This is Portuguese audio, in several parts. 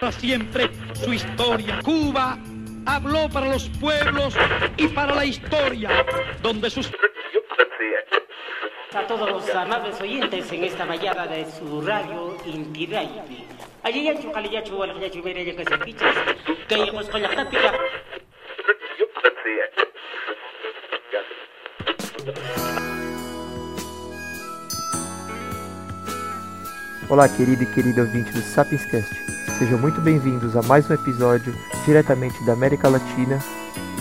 Para siempre su historia. Cuba habló para los pueblos y para la historia, donde sus... A todos los amables oyentes en esta mañana de su radio Inti. Allí ya chumere ya Olá, querido e querida ouvinte do Sapienscast. Sejam muito bem-vindos a mais um episódio diretamente da América Latina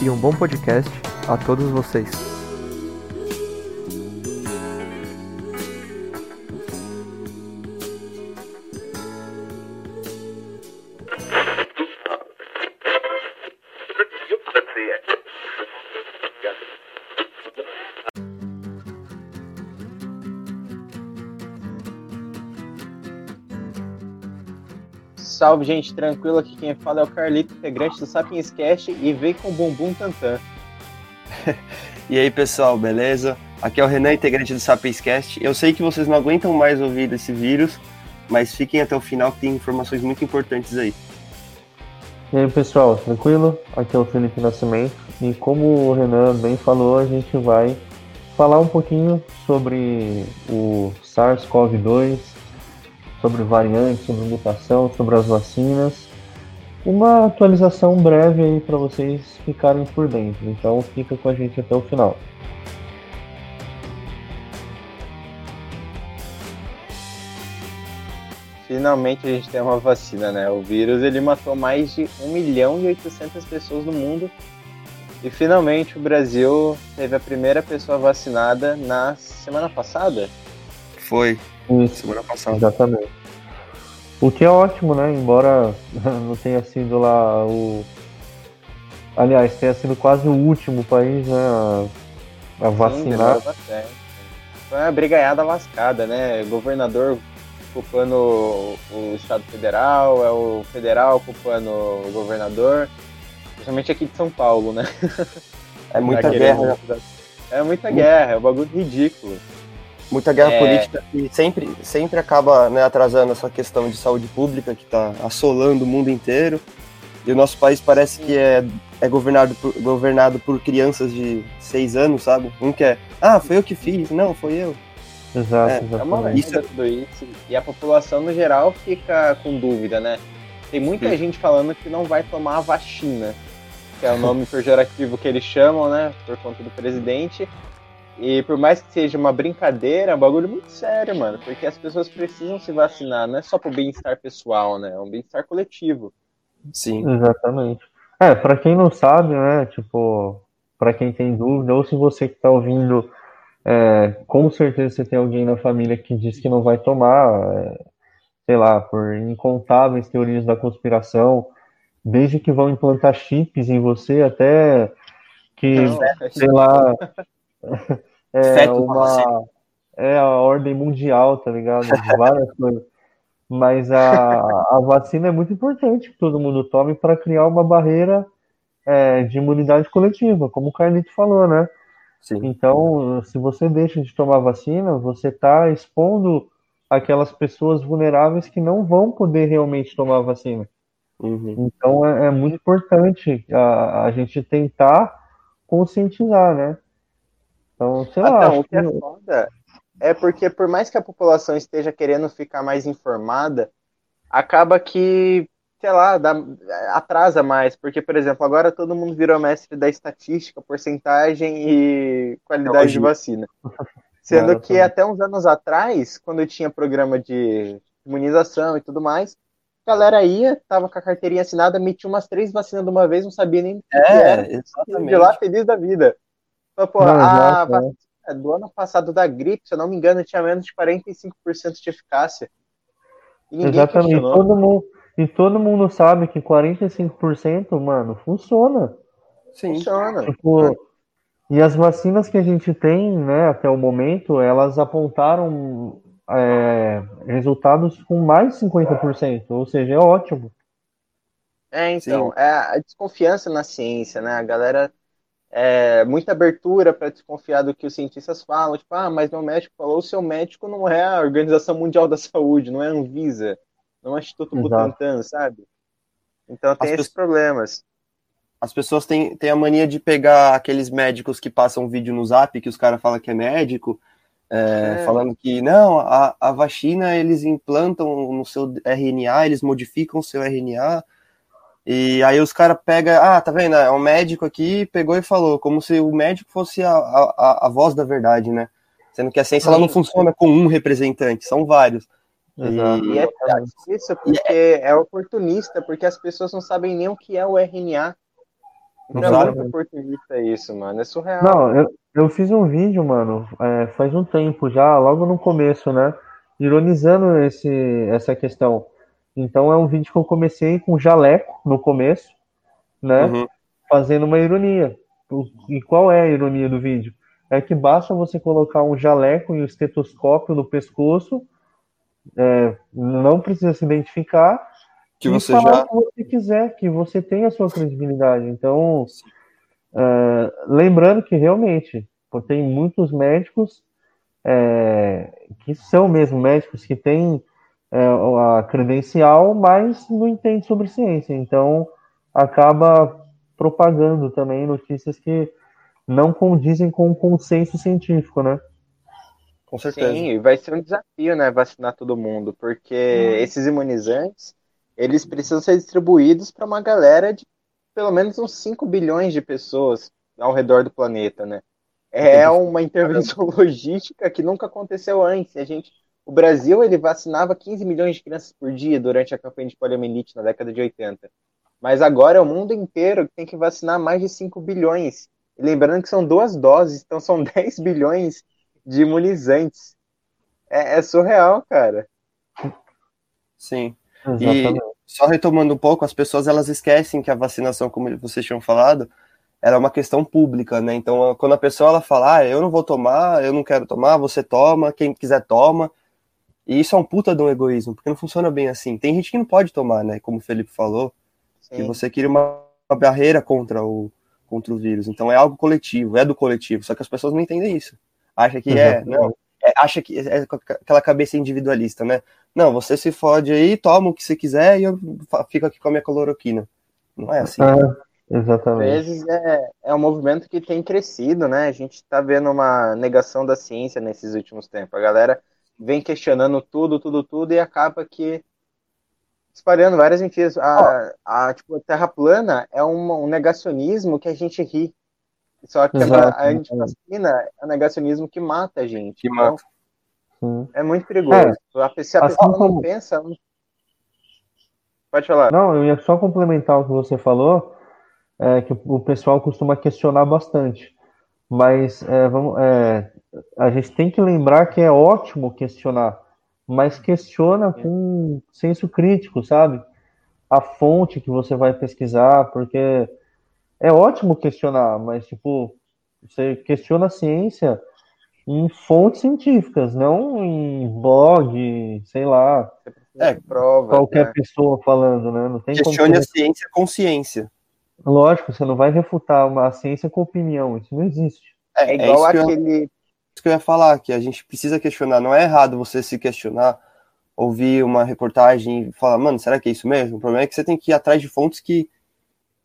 e um bom podcast a todos vocês. Salve, gente, tranquilo. Aqui quem fala é o Carlito, integrante do Sapiens Cast e vem com o bumbum tantã. E aí, pessoal, beleza? Aqui é o Renan, integrante do Sapiens Cast. Eu sei que vocês não aguentam mais ouvir desse vírus, mas fiquem até o final que tem informações muito importantes aí. E aí, pessoal, tranquilo? Aqui é o Felipe Nascimento e como o Renan bem falou, a gente vai falar um pouquinho sobre o SARS-CoV-2, sobre variantes, sobre mutação, sobre as vacinas. Uma atualização breve aí para vocês ficarem por dentro. Então fica com a gente até o final. Finalmente a gente tem uma vacina, né? O vírus ele matou mais de 1 milhão e 800 pessoas no mundo. E finalmente o Brasil teve a primeira pessoa vacinada na semana passada. Foi, Isso, semana passada. exatamente. O que é ótimo, né? Embora não tenha sido lá o. Aliás, tenha sido quase o último país né, a, a Sim, vacinar. bastante. Foi uma brigaiada lascada, né? Governador culpando o, Estado Federal, é o federal culpando o governador. Principalmente aqui de São Paulo, né? É muita Tá guerra, querendo- É muita guerra, é um bagulho ridículo. Muita guerra É. política que sempre, sempre acaba né, atrasando essa questão de saúde pública que está assolando o mundo inteiro. E o nosso país parece que é, é governado, por, governado por crianças de seis anos, sabe? Um que é, ah, foi eu que fiz, não, foi eu. Exato, É, É uma exatamente. merda tudo isso. E a população no geral fica com dúvida, né? Tem muita Sim. gente falando que não vai tomar a vacina, que é o nome pejorativo que eles chamam, né? Por conta do presidente. E por mais que seja uma brincadeira, é um bagulho muito sério, mano. Porque as pessoas precisam se vacinar, não é só pro bem-estar pessoal, né? É um bem-estar coletivo. Sim. Exatamente. É, pra quem não sabe, né, tipo, pra quem tem dúvida, ou se você que tá ouvindo, é, com certeza você tem alguém na família que diz que não vai tomar, é, sei lá, por incontáveis teorias da conspiração, desde que vão implantar chips em você até que, Não, sei lá, é uma, é a ordem mundial, tá ligado? Várias coisas. Mas a, a vacina é muito importante que todo mundo tome para criar uma barreira é, de imunidade coletiva, como o Carlito falou, né? Sim. Então, se você deixa de tomar vacina, você está expondo aquelas pessoas vulneráveis que não vão poder realmente tomar a vacina. Uhum. Então, é, é muito importante a, a gente tentar conscientizar, né? Então, sei lá, Então, o que é foda é porque por mais que a população esteja querendo ficar mais informada, acaba que, sei lá, dá- atrasa mais. Porque, por exemplo, agora todo mundo virou mestre da estatística, porcentagem e qualidade de vacina. Sendo que até uns anos atrás, quando tinha programa de imunização e tudo mais, a galera ia, tava com a carteirinha assinada, metia umas três vacinas de uma vez, não sabia nem o que era. É, de exatamente. lá feliz da vida. Então, pô, Não, a vacina do ano passado da gripe, se eu não me engano, tinha menos de 45% de eficácia. E ninguém Exatamente. questionou. Todo mundo, e todo mundo sabe que 45%, mano, funciona. Sim. Funciona. Tipo, e as vacinas que a gente tem, né, até o momento, elas apontaram é, resultados com mais de 50%, ou seja, é ótimo. É, então, é a desconfiança na ciência, né? A galera é muita abertura para desconfiar do que os cientistas falam, tipo, ah, mas meu médico falou, o seu médico não é a Organização Mundial da Saúde, não é a Anvisa. no Instituto Exato. Butantan, sabe? Então tem As esses pessoas- problemas. As pessoas têm, têm a mania de pegar aqueles médicos que passam vídeo no zap, que os caras falam que é médico, é, É. falando que não, a, a vacina eles implantam no seu RNA, eles modificam o seu RNA, e aí os caras pegam, ah, tá vendo? É um médico aqui, pegou e falou, como se o médico fosse a, a, a- voz da verdade, né? Sendo que a ciência ela não funciona com um representante, são vários. Exato. E é isso porque é oportunista, porque as pessoas não sabem nem o que é o RNA. Então é muito oportunista isso, mano. É surreal. Não, eu, eu fiz um vídeo, mano, é, faz um tempo já, logo no começo, né? Ironizando esse, essa questão. Então é um vídeo que eu comecei com jaleco no começo, né? Uhum. Fazendo uma ironia. E qual é a ironia do vídeo? É que basta você colocar um jaleco e um estetoscópio no pescoço, é, não precisa se identificar, Que e você falar já. o que você quiser, que você tem a sua credibilidade. Então, é, lembrando que realmente tem muitos médicos é, que são mesmo médicos que têm a credencial, mas não entendem sobre ciência. Então, acaba propagando também notícias que não condizem com o consenso científico, né? Com certeza. Sim, e vai ser um desafio, né, vacinar todo mundo, porque esses imunizantes, eles precisam ser distribuídos para uma galera de pelo menos uns 5 bilhões de pessoas ao redor do planeta, né? É uma intervenção logística que nunca aconteceu antes. A gente, o Brasil, ele vacinava 15 milhões de crianças por dia durante a campanha de poliomielite na década de 80. Mas agora é o mundo inteiro que tem que vacinar mais de 5 bilhões. E lembrando que são duas doses, então são 10 bilhões de imunizantes. É, é surreal, cara. Sim. Exatamente. Só retomando um pouco, as pessoas elas esquecem que a vacinação, como vocês tinham falado, ela é uma questão pública, né? Então, quando a pessoa ela fala, ah, eu não vou tomar, eu não quero tomar, você toma, quem quiser toma. E isso é um puta de um egoísmo, porque não funciona bem assim. Tem gente que não pode tomar, né? Como o Felipe falou, que Sim. você cria uma, uma barreira contra o, contra o vírus. Então é algo coletivo, é do coletivo. Só que as pessoas não entendem isso. Acha que é, não, é, acha que é aquela cabeça individualista, né? Não, você se fode aí, toma o que você quiser e eu fico aqui com a minha cloroquina. Não é assim. É, Às exatamente. vezes é, é um movimento que tem crescido, né? A gente está vendo uma negação da ciência nesses últimos tempos. A galera vem questionando tudo, tudo, tudo e acaba que espalhando várias mentiras. A, a, tipo, a Terra plana é uma- um negacionismo que a gente ri. Só que a- Exato, a antivacina é um negacionismo que mata a gente. Que Então, mata. É muito perigoso. A pe- se a assim pessoa não como- pensa. não- Pode falar. Não, eu ia só complementar o que você falou, é, que o pessoal costuma questionar bastante. Mas é, vamos, é, a gente tem que lembrar que é ótimo questionar, mas questiona com senso crítico, sabe? A fonte que você vai pesquisar, porque é ótimo questionar, mas tipo, você questiona a ciência em fontes científicas, não em blog, sei lá, É, prova. qualquer né? pessoa falando, né? Não tem como Questione a você- ciência com ciência. Lógico, você não vai refutar uma ciência com opinião, isso não existe. É igual isso que eu- aquele. Isso que eu ia falar, que a gente precisa questionar. Não é errado você se questionar, ouvir uma reportagem e falar, mano, será que é isso mesmo? O problema é que você tem que ir atrás de fontes que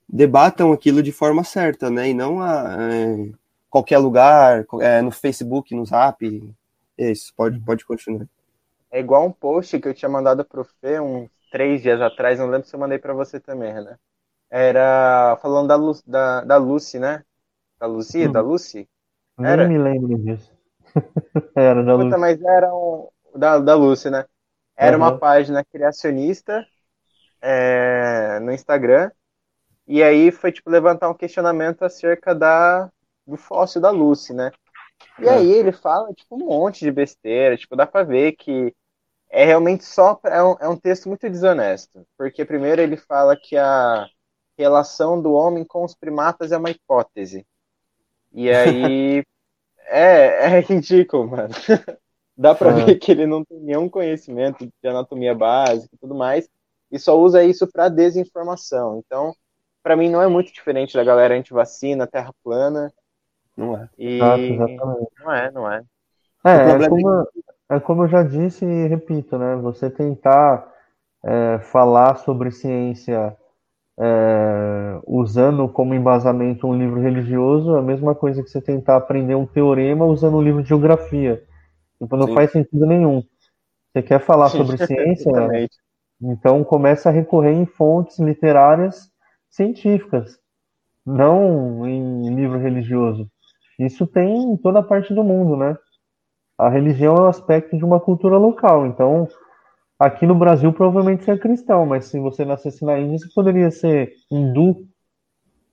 debatam aquilo de forma certa, né? E não a é, qualquer lugar, é, no Facebook, no Zap. É isso, pode, pode continuar. É igual um post que eu tinha mandado pro Fê uns três dias atrás, não lembro se eu mandei pra você também, né? Era falando da, Lu, da, da Lucy, né? Da Lucy, Hum. da Lucy? Nem Era? me lembro disso. Era da Puta, mas era um. Da, da Lucy, né? Era uma Uhum. página criacionista é, no Instagram. E aí foi, tipo, levantar um questionamento acerca da, do fóssil da Lucy, né? E É. aí ele fala, tipo, um monte de besteira. Tipo, dá pra ver que é realmente só. É um, é um texto muito desonesto. Porque, primeiro, ele fala que a relação do homem com os primatas é uma hipótese. E aí. é, é ridículo, mano. Dá pra É. ver que ele não tem nenhum conhecimento de anatomia básica e tudo mais. E só usa isso pra desinformação. Então, pra mim, não é muito diferente da galera antivacina, terra plana. Não é. E. Exato, exatamente. Não é, não é. É, O é problema como, é como eu já disse e repito, né? Você tentar é, falar sobre ciência é, usando como embasamento um livro religioso é a mesma coisa que você tentar aprender um teorema usando um livro de geografia. Tipo, não Sim. faz sentido nenhum. Você quer falar sobre ciência, então começa a recorrer em fontes literárias científicas, não em livro religioso. Isso tem em toda parte do mundo, né? A religião é um aspecto de uma cultura local, então Aqui no Brasil, provavelmente você é cristão, mas se você nascesse na Índia, você poderia ser hindu,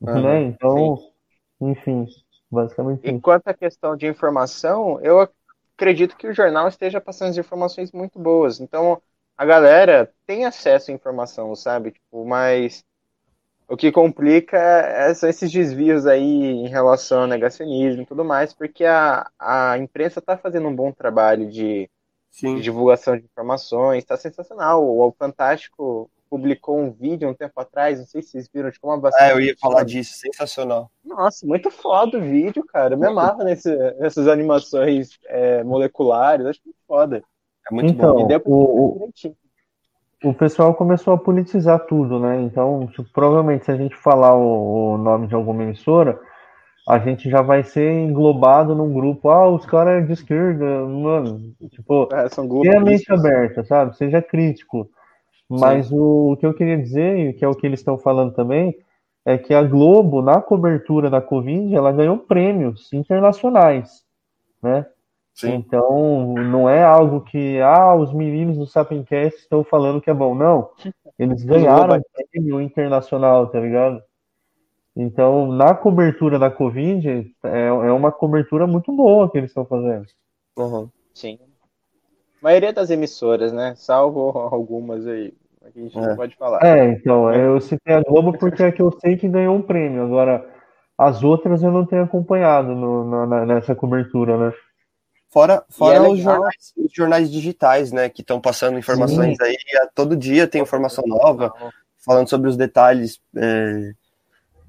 ah, né? Então, sim. enfim, basicamente E quanto à questão de informação, eu acredito que o jornal esteja passando as informações muito boas. Então, a galera tem acesso à informação, sabe? Tipo, mas o que complica é, são esses desvios aí em relação ao negacionismo e tudo mais, porque a, a imprensa está fazendo um bom trabalho de Sim. de divulgação de informações, está sensacional. O, Fantástico publicou um vídeo um tempo atrás, não sei se vocês viram, de como a vacina. É, eu ia falar disso, sensacional. Nossa, muito foda o vídeo, cara. Eu me amarro nesse, nessas animações é, moleculares, acho muito foda. É muito então, bom. O, o, o, pessoal começou a politizar tudo, né? Então, tipo, provavelmente, se a gente falar o, o nome de alguma emissora a gente já vai ser englobado num grupo, ah, os caras é de esquerda, mano, tipo, é, são tenha a mente aberta, sabe? Seja crítico. Mas o, o, que eu queria dizer, e que é o que eles estão falando também, é que a Globo, na cobertura da Covid, ela ganhou prêmios internacionais, né? Sim. Então, não é algo que, ah, os meninos do Sapiencast estão falando que é bom, não. Eles ganharam prêmio internacional, tá ligado? Então, na cobertura da Covid, é, é uma cobertura muito boa que eles estão fazendo. Uhum. Sim. A maioria das emissoras, né? Salvo algumas aí. A gente é. não pode falar. É, então, eu citei a Globo porque é que eu sei que ganhou um prêmio. Agora, as outras eu não tenho acompanhado no, na, nessa cobertura, né? Fora, fora é os, jornais, os, jornais, digitais, né? Que estão passando informações Sim. aí. Todo dia tem informação nova, falando sobre os detalhes. É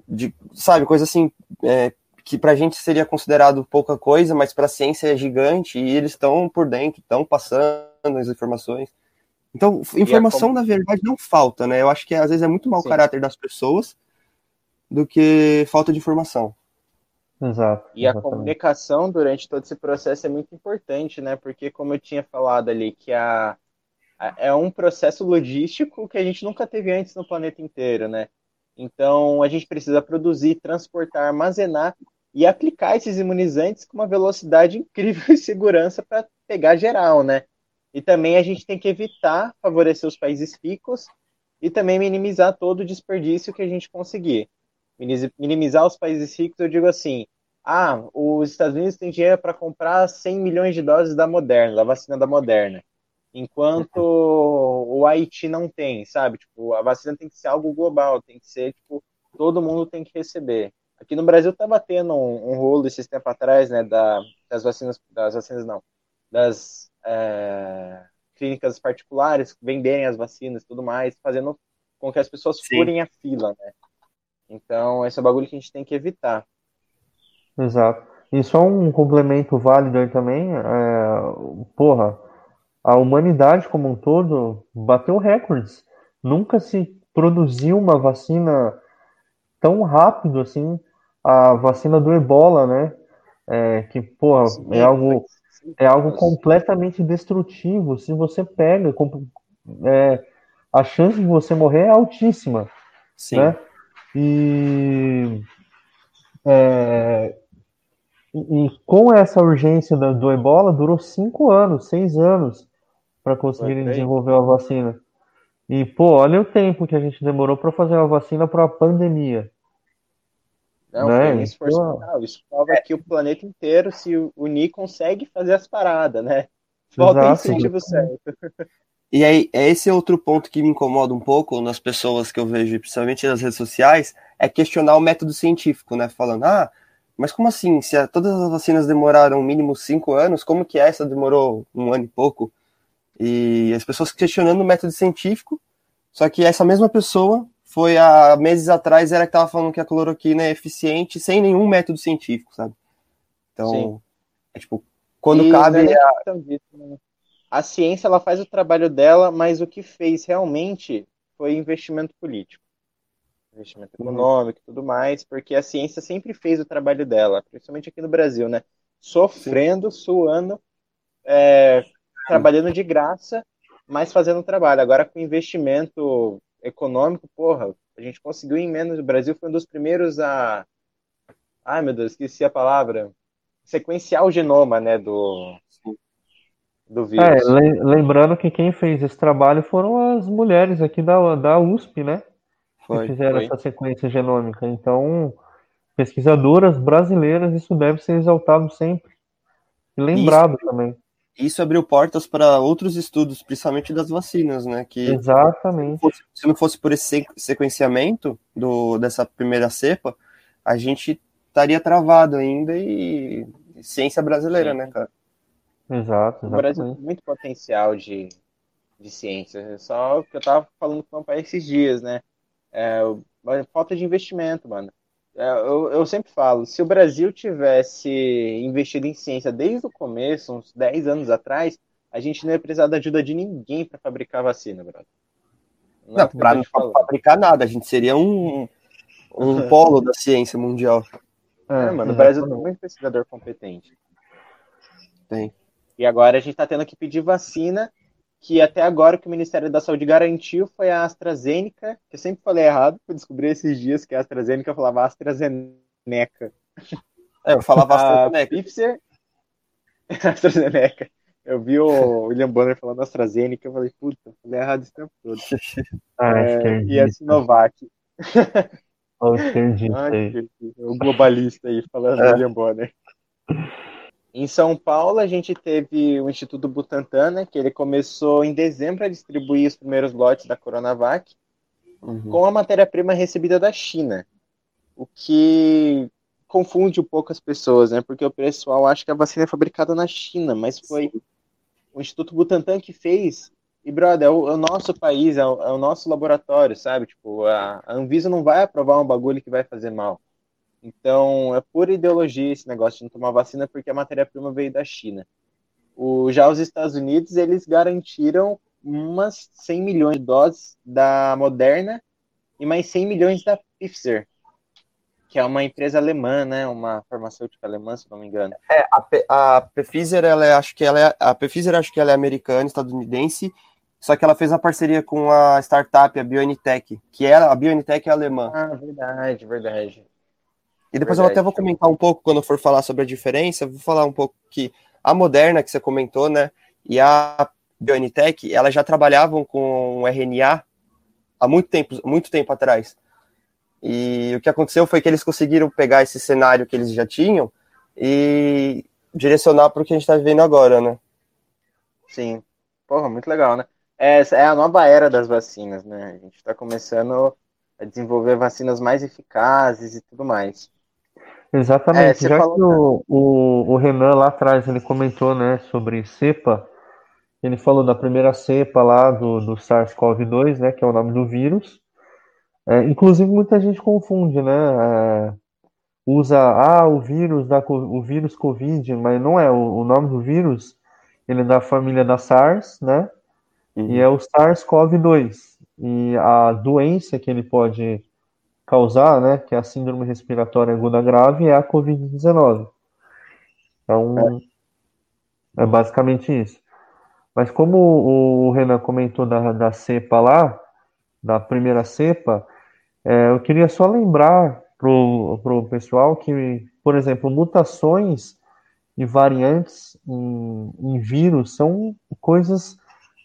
de, sabe, coisa assim, é, que pra gente seria considerado pouca coisa, mas pra ciência é gigante e eles estão por dentro, estão passando as informações. Então, informação, na verdade, não falta, né? Eu acho que às vezes é muito mau Sim. caráter das pessoas do que falta de informação. Exato. E a comunicação durante todo esse processo é muito importante, né? Porque, como eu tinha falado ali, que a, a, é um processo logístico que a gente nunca teve antes no planeta inteiro, né? Então, a gente precisa produzir, transportar, armazenar e aplicar esses imunizantes com uma velocidade incrível e segurança para pegar geral, né? E também a gente tem que evitar favorecer os países ricos e também minimizar todo o desperdício que a gente conseguir. Minimizar os países ricos, eu digo assim: ah, os Estados Unidos têm dinheiro para comprar 100 milhões de doses da Moderna, da vacina da Moderna enquanto o Haiti não tem, sabe? Tipo, a vacina tem que ser algo global, tem que ser, tipo, todo mundo tem que receber. Aqui no Brasil estava tendo um, um, rolo esses tempos atrás, né, da, das vacinas, das vacinas não, das é, clínicas particulares venderem as vacinas e tudo mais, fazendo com que as pessoas Sim. furem a fila, né? Então, esse é o bagulho que a gente tem que evitar. Exato. E só um complemento válido aí também, é, porra, a humanidade como um todo bateu recordes. Nunca se produziu uma vacina tão rápido assim, a vacina do Ebola, né? É, que, porra, é algo, é algo completamente destrutivo. Se você pega, é, a chance de você morrer é altíssima. Sim. Né? E, é, e, com essa urgência do, do ebola, durou cinco anos, seis anos para conseguirem desenvolver uma vacina. E, pô, olha o tempo que a gente demorou para fazer uma vacina para a pandemia. Não, né? foi um esforço então, Isso prova é. que o planeta inteiro se unir consegue fazer as paradas, né? Falta incentivo certo. E aí, é esse outro ponto que me incomoda um pouco nas pessoas que eu vejo, principalmente nas redes sociais, é questionar o método científico, né? Falando, ah, mas como assim? Se todas as vacinas demoraram mínimo cinco anos, como que essa demorou um ano e pouco? E as pessoas questionando o método científico, só que essa mesma pessoa foi há meses atrás era que estava falando que a cloroquina é eficiente sem nenhum método científico, sabe? Então, Sim. é tipo, quando e cabe. É a... Né? a ciência ela faz o trabalho dela, mas o que fez realmente foi investimento político. Investimento Uhum. econômico e tudo mais, porque a ciência sempre fez o trabalho dela, principalmente aqui no Brasil, né? Sofrendo, suando, é, trabalhando de graça, mas fazendo trabalho. Agora com investimento econômico, porra, a gente conseguiu em menos. O Brasil foi um dos primeiros a. Ai, meu Deus, esqueci a palavra. Sequenciar o genoma, né, do, do É, vírus. le- lembrando que quem fez esse trabalho foram as mulheres aqui da, da USP, né? Que Foi. fizeram foi. essa sequência genômica. Então, pesquisadoras brasileiras, isso deve ser exaltado sempre. E lembrado também. Isso abriu portas para outros estudos, principalmente das vacinas, né? Que Exatamente. fosse- se não fosse por esse se- sequenciamento do, dessa primeira cepa, a gente estaria travado ainda e ciência brasileira, Sim. né, cara? Exato, O Brasil tem muito potencial de, de ciência. É Só o que eu tava falando com o meu pai esses dias, né? É, falta de investimento, mano. É, eu, eu sempre falo, se o Brasil tivesse investido em ciência desde o começo, uns 10 anos atrás, a gente não ia precisar da ajuda de ninguém para fabricar vacina, brother. Não, é Não, eu para fabricar nada, a gente seria um, um polo da ciência mundial. É, mano, o Brasil tem exatamente. muito pesquisador competente. Tem. E agora a gente está tendo que pedir vacina, que até agora o que o Ministério da Saúde garantiu foi a AstraZeneca, que eu sempre falei errado, eu descobri esses dias que a AstraZeneca eu falava AstraZeneca. É, eu falava AstraZeneca. Pfizer, AstraZeneca. Eu vi o William Bonner falando AstraZeneca, eu falei, puta, falei errado esse tempo todo. Ah, É, e a. Sinovac. Olha o esquerdista aí. O globalista aí falando É. William Bonner. Em São Paulo, a gente teve o Instituto Butantan, né, que ele começou em dezembro a distribuir os primeiros lotes da Coronavac Uhum. com a matéria-prima recebida da China, o que confunde um pouco as pessoas, né, porque o pessoal acha que a vacina é fabricada na China, mas foi o Instituto Butantan que fez. E, brother, é o, é o nosso país, é o, é o nosso laboratório, sabe? Tipo, a, a Anvisa não vai aprovar um bagulho que vai fazer mal. Então, é pura ideologia esse negócio de não tomar vacina porque a matéria-prima veio da China. O, já os Estados Unidos, eles garantiram umas 100 milhões de doses da Moderna e mais 100 milhões da Pfizer, que é uma empresa alemã, né? Uma farmacêutica alemã, se não me engano. É, a, a Pfizer, ela é, acho que ela é, a Pfizer, acho que ela é americana, estadunidense, só que ela fez uma parceria com a startup, a BioNTech, que era, a BioNTech é alemã. Ah, verdade, verdade. E depois eu Verdade. até vou comentar um pouco, quando eu for falar sobre a diferença, vou falar um pouco que a Moderna, que você comentou, né, e a BioNTech, elas já trabalhavam com RNA há muito tempo, muito tempo atrás. E o que aconteceu foi que eles conseguiram pegar esse cenário que eles já tinham e direcionar para o que a gente está vivendo agora, né? Sim. Porra, muito legal, né? Essa é a nova era das vacinas, né? A gente está começando a desenvolver vacinas mais eficazes e tudo mais. É, Exatamente. você Já falou- que o, o, o Renan lá atrás ele comentou, né, sobre cepa, ele falou da primeira cepa lá do, do SARS-CoV-2, né, que é o nome do vírus. É, inclusive muita gente confunde, né? é, usa ah, o vírus da o vírus Covid, mas não é. O, o nome do vírus ele é da família da SARS, né? E é o SARS-CoV-2. E a doença que ele pode causar, né, que é a síndrome respiratória aguda grave, é a COVID-19. Então, é basicamente isso. Mas como o Renan comentou da, da cepa lá, da primeira cepa, é, eu queria só lembrar pro, pro pessoal que, por exemplo, mutações e variantes em, em vírus são coisas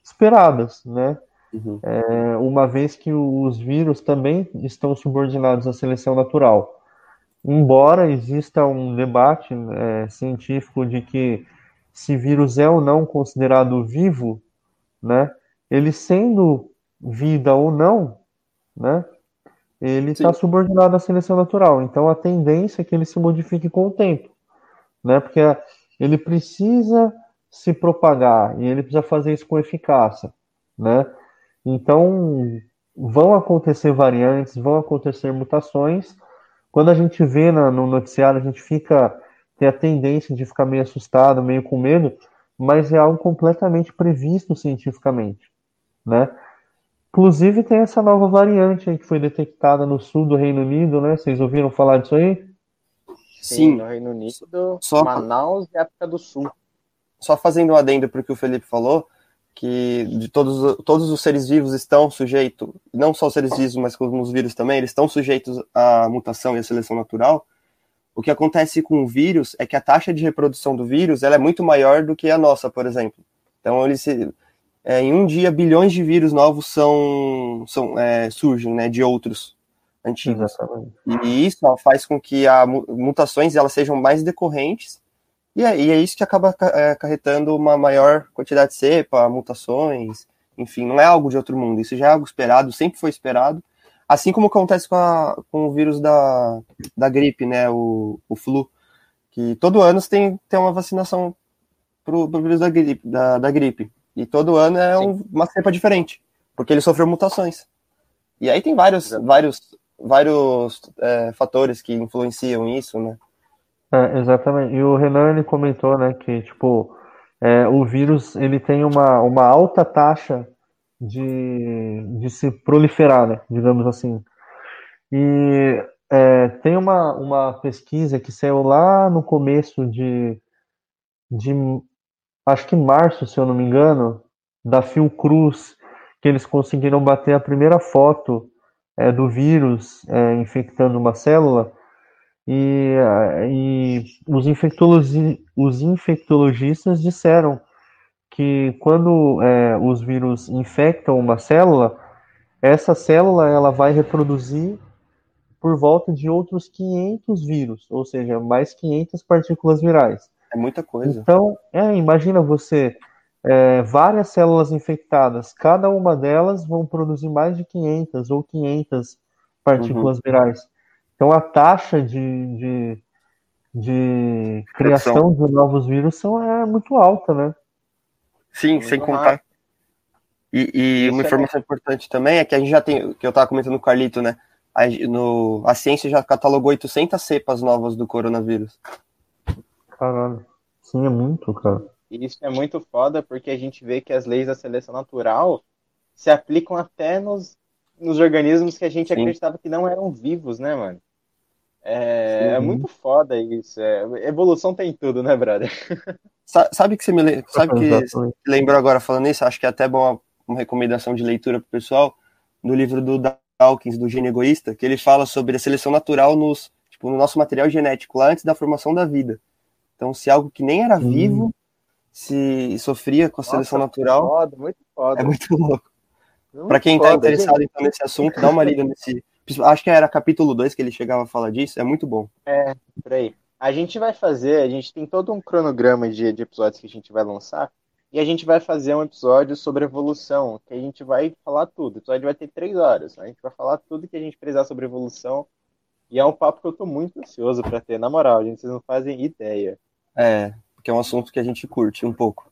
esperadas, né? Uhum. É, uma vez que os vírus também estão subordinados à seleção natural. Embora exista um debate é, científico de que se vírus é ou não considerado vivo, né, ele sendo vida ou não, né, ele está subordinado à seleção natural. Então a tendência é que ele se modifique com o tempo, né, porque ele precisa se propagar e ele precisa fazer isso com eficácia, né? Então, vão acontecer variantes, vão acontecer mutações. Quando a gente vê na- no noticiário, a gente fica tem a tendência de ficar meio assustado, meio com medo, mas é algo completamente previsto cientificamente, né? Inclusive tem essa nova variante que foi detectada no sul do Reino Unido, né? Vocês ouviram falar disso aí? Sim, Sim. no Reino Unido, Só... Manaus e África do Sul. Só fazendo um adendo para o que o Felipe falou, que de todos, todos os seres vivos estão sujeitos, não só os seres vivos, mas como os vírus também, eles estão sujeitos à mutação e à seleção natural. O que acontece com o vírus é que a taxa de reprodução do vírus ela é muito maior do que a nossa, por exemplo. Então, ele se, é, em um dia, bilhões de vírus novos são, são é, surgem né, de outros antigos. Exatamente. E isso ó, faz com que as mutações elas sejam mais decorrentes e é, e é isso que acaba é, acarretando uma maior quantidade de cepa, mutações, enfim, não é algo de outro mundo, isso já é algo esperado, sempre foi esperado, assim como acontece com, a, com o vírus da, da gripe, né, o, o flu, que todo ano tem, tem uma vacinação para o vírus da gripe, da, da gripe, e todo ano é um, uma cepa diferente, porque ele sofreu mutações. E aí tem vários, vários, vários é, fatores que influenciam isso, né? É, exatamente. E o Renan ele comentou, né, que tipo é, o vírus ele tem uma, uma alta taxa de, de se proliferar, né, digamos assim. E é, tem uma, uma pesquisa que saiu lá no começo de, de acho que março, se eu não me engano, da Fiocruz, que eles conseguiram bater a primeira foto é, do vírus é, infectando uma célula e, e os, infectologi os infectologistas disseram que quando é, os vírus infectam uma célula, essa célula ela vai reproduzir por volta de outros 500 vírus, ou seja, mais 500 partículas virais. É muita coisa. Então, é, imagina você, é, várias células infectadas, cada uma delas vão produzir mais de 500 ou 500 partículas uhum. virais. Então a taxa de, de, de criação de novos vírus são, é muito alta, né? Sim, muito sem contar. E, e uma é informação é importante também é que a gente já tem, que eu estava comentando com o Carlito, né? A, no, a ciência já catalogou 800 cepas novas do coronavírus. Caralho, sim, é muito, cara. E isso é muito foda porque a gente vê que as leis da seleção natural se aplicam até nos, nos organismos que a gente sim. acreditava que não eram vivos, né, mano? É, é, muito foda isso. É, evolução tem tudo, né, brother? Sabe que você me sabe que lembrou agora falando isso? Acho que é até bom uma, uma recomendação de leitura pro pessoal do livro do Dawkins, do Gene Egoísta, que ele fala sobre a seleção natural nos, tipo, no nosso material genético lá antes da formação da vida. Então, se algo que nem era hum. vivo se sofria com a Nossa, seleção natural, foda, muito foda. é muito louco. Para quem está interessado então, nesse assunto, dá uma lida nesse Acho que era capítulo 2 que ele chegava a falar disso, é muito bom. É, peraí. A gente vai fazer, a gente tem todo um cronograma de, de episódios que a gente vai lançar, e a gente vai fazer um episódio sobre evolução, que a gente vai falar tudo. O episódio vai ter três horas. A gente vai falar tudo que a gente precisar sobre evolução. E é um papo que eu tô muito ansioso para ter, na moral, gente, vocês não fazem ideia. É, porque é um assunto que a gente curte um pouco.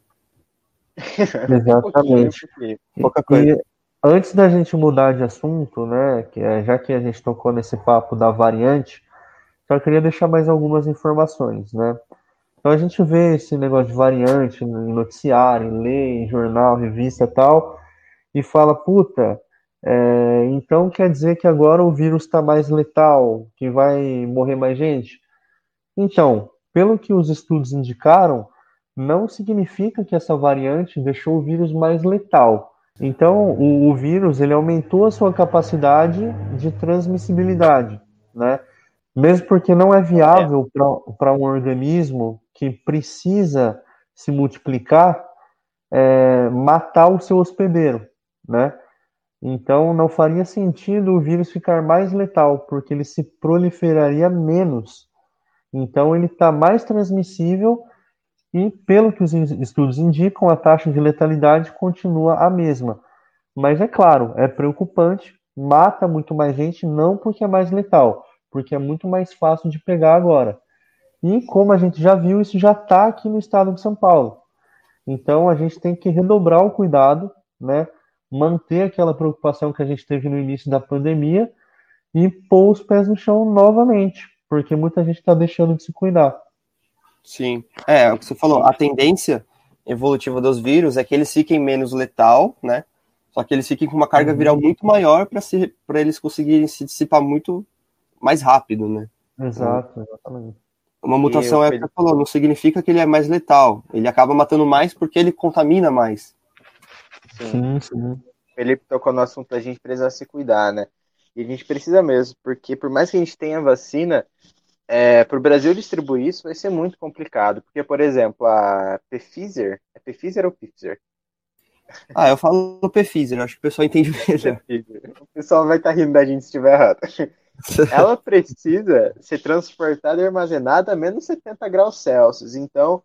Exatamente. um pouquinho, um Pouca coisa. Antes da gente mudar de assunto, né, que é, já que a gente tocou nesse papo da variante, só queria deixar mais algumas informações, né? Então a gente vê esse negócio de variante em noticiário, em lei, em jornal, revista tal, e fala, puta, é, então quer dizer que agora o vírus está mais letal, que vai morrer mais gente? Então, pelo que os estudos indicaram, não significa que essa variante deixou o vírus mais letal então, o, o, vírus ele aumentou a sua capacidade de transmissibilidade, né? Mesmo porque não é viável para um organismo que precisa se multiplicar é, matar o seu hospedeiro, né? Então, não faria sentido o vírus ficar mais letal, porque ele se proliferaria menos. Então, ele está mais transmissível e, pelo que os estudos indicam, a taxa de letalidade continua a mesma. Mas é claro, é preocupante, mata muito mais gente, não porque é mais letal, porque é muito mais fácil de pegar agora. E como a gente já viu, isso já está aqui no estado de São Paulo. Então a gente tem que redobrar o cuidado, né? manter aquela preocupação que a gente teve no início da pandemia e pôr os pés no chão novamente, porque muita gente está deixando de se cuidar. Sim, é, o que você falou, a tendência evolutiva dos vírus é que eles fiquem menos letal, né? Só que eles fiquem com uma carga viral muito maior para eles conseguirem se dissipar muito mais rápido, né? Exato, exatamente. Uma mutação é o que você falou, não significa que ele é mais letal. Ele acaba matando mais porque ele contamina mais. Sim, sim. O Felipe tocou no assunto da gente precisar se cuidar, né? E a gente precisa mesmo, porque por mais que a gente tenha vacina, é, para o Brasil distribuir isso vai ser muito complicado. Porque, por exemplo, a Pfizer, é Pfizer ou Pfizer? Ah, eu falo Pfizer, acho que o pessoal entende melhor. O pessoal vai estar rindo da gente se estiver errado. Ela precisa ser transportada e armazenada a menos 70 graus Celsius. Então,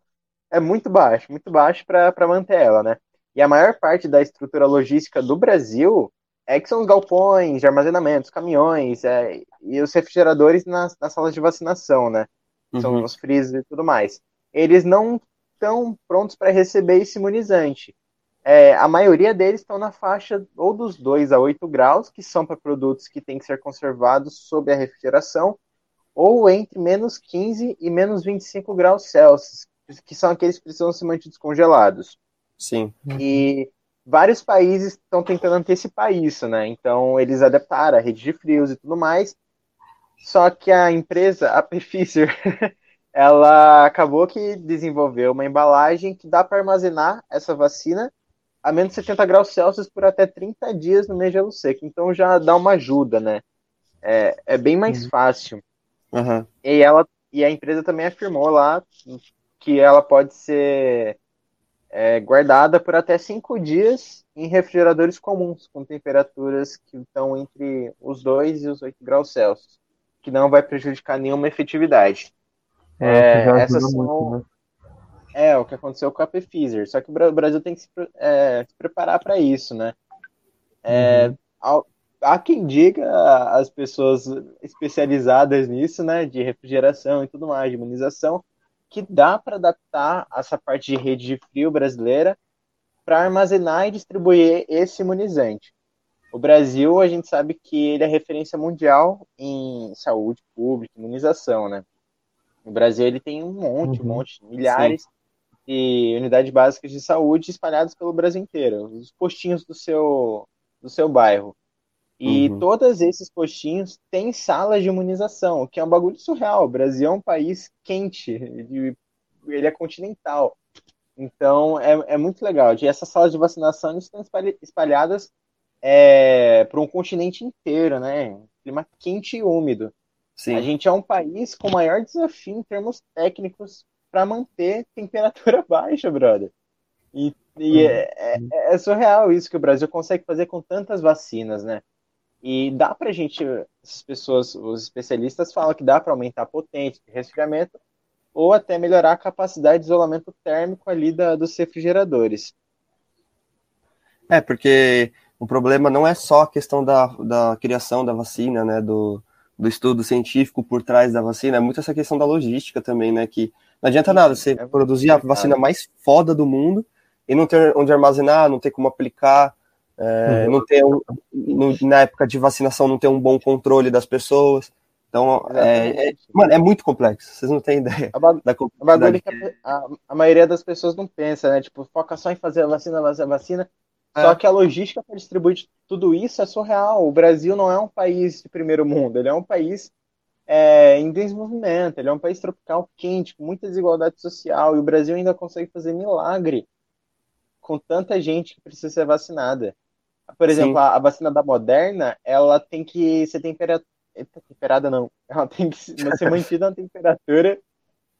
é muito baixo, muito baixo para manter ela, né? E a maior parte da estrutura logística do Brasil é que são os galpões de armazenamento, os caminhões é, e os refrigeradores nas, nas salas de vacinação, né? São Uhum. os freezers e tudo mais. Eles não estão prontos para receber esse imunizante. É, a maioria deles estão na faixa ou dos 2 a 8 graus, que são para produtos que têm que ser conservados sob a refrigeração, ou entre menos 15 e menos 25 graus Celsius, que são aqueles que precisam ser mantidos congelados. Sim. E vários países estão tentando antecipar isso, né? Então eles adaptaram a rede de frios e tudo mais. Só que a empresa, a Pfizer, ela acabou que desenvolveu uma embalagem que dá para armazenar essa vacina a menos 70 graus Celsius por até 30 dias no mês de gelo seco. Então já dá uma ajuda, né? É, é bem mais fácil. Aham. E ela e a empresa também afirmou lá que ela pode ser é, guardada por até cinco dias em refrigeradores comuns, com temperaturas que estão entre os 2 e os 8 graus Celsius, que não vai prejudicar nenhuma efetividade. É, já essas são- muito, né? É, o que aconteceu com a Pfizer. Só que o Bra- o Brasil tem que se, é, se preparar para isso, né? É, ao- há quem diga, as pessoas especializadas nisso, né, de refrigeração e tudo mais, de imunização, que dá para adaptar essa parte de rede de frio brasileira para armazenar e distribuir esse imunizante. O Brasil, a gente sabe que ele é referência mundial em saúde pública, imunização, né? O Brasil ele tem um monte, um Uhum. monte, milhares de unidades básicas de saúde espalhadas pelo Brasil inteiro, os postinhos do seu, do seu bairro. E Uhum. todos esses postinhos têm salas de imunização, o que é um bagulho surreal. O Brasil é um país quente, ele é continental. Então é, é muito legal. E essas salas de vacinação estão espalha- espalhadas é, por um continente inteiro, né? Clima quente e úmido. Sim. A gente é um país com maior desafio em termos técnicos para manter temperatura baixa, brother. E, e é, é- é surreal isso que o Brasil consegue fazer com tantas vacinas, né? E dá pra gente, as pessoas, os especialistas falam que dá para aumentar a potência de resfriamento ou até melhorar a capacidade de isolamento térmico ali da, dos refrigeradores. É, porque o problema não é só a questão da, da criação da vacina, né, do, do estudo científico por trás da vacina, é muito essa questão da logística também, né, que não adianta nada você é produzir a vacina mais foda do mundo e não ter onde armazenar, não ter como aplicar, é, não ter, um, no- na época de vacinação, não ter um bom controle das pessoas. Então, é, é- mano, é muito complexo, vocês não têm ideia A ba- complexidade. que a, a- a maioria das pessoas não pensa, né? Tipo, foca só em fazer a vacina, fazer a vacina. É. Só que a logística para distribuir tudo isso é surreal. O Brasil não é um país de primeiro mundo, ele é um país é, em desenvolvimento, ele é um país tropical quente, com muita desigualdade social, e o Brasil ainda consegue fazer milagre com tanta gente que precisa ser vacinada. Por exemplo, a, a vacina da Moderna, ela tem que ser tempera- eita, temperada, não. Ela tem que ser mantida na temperatura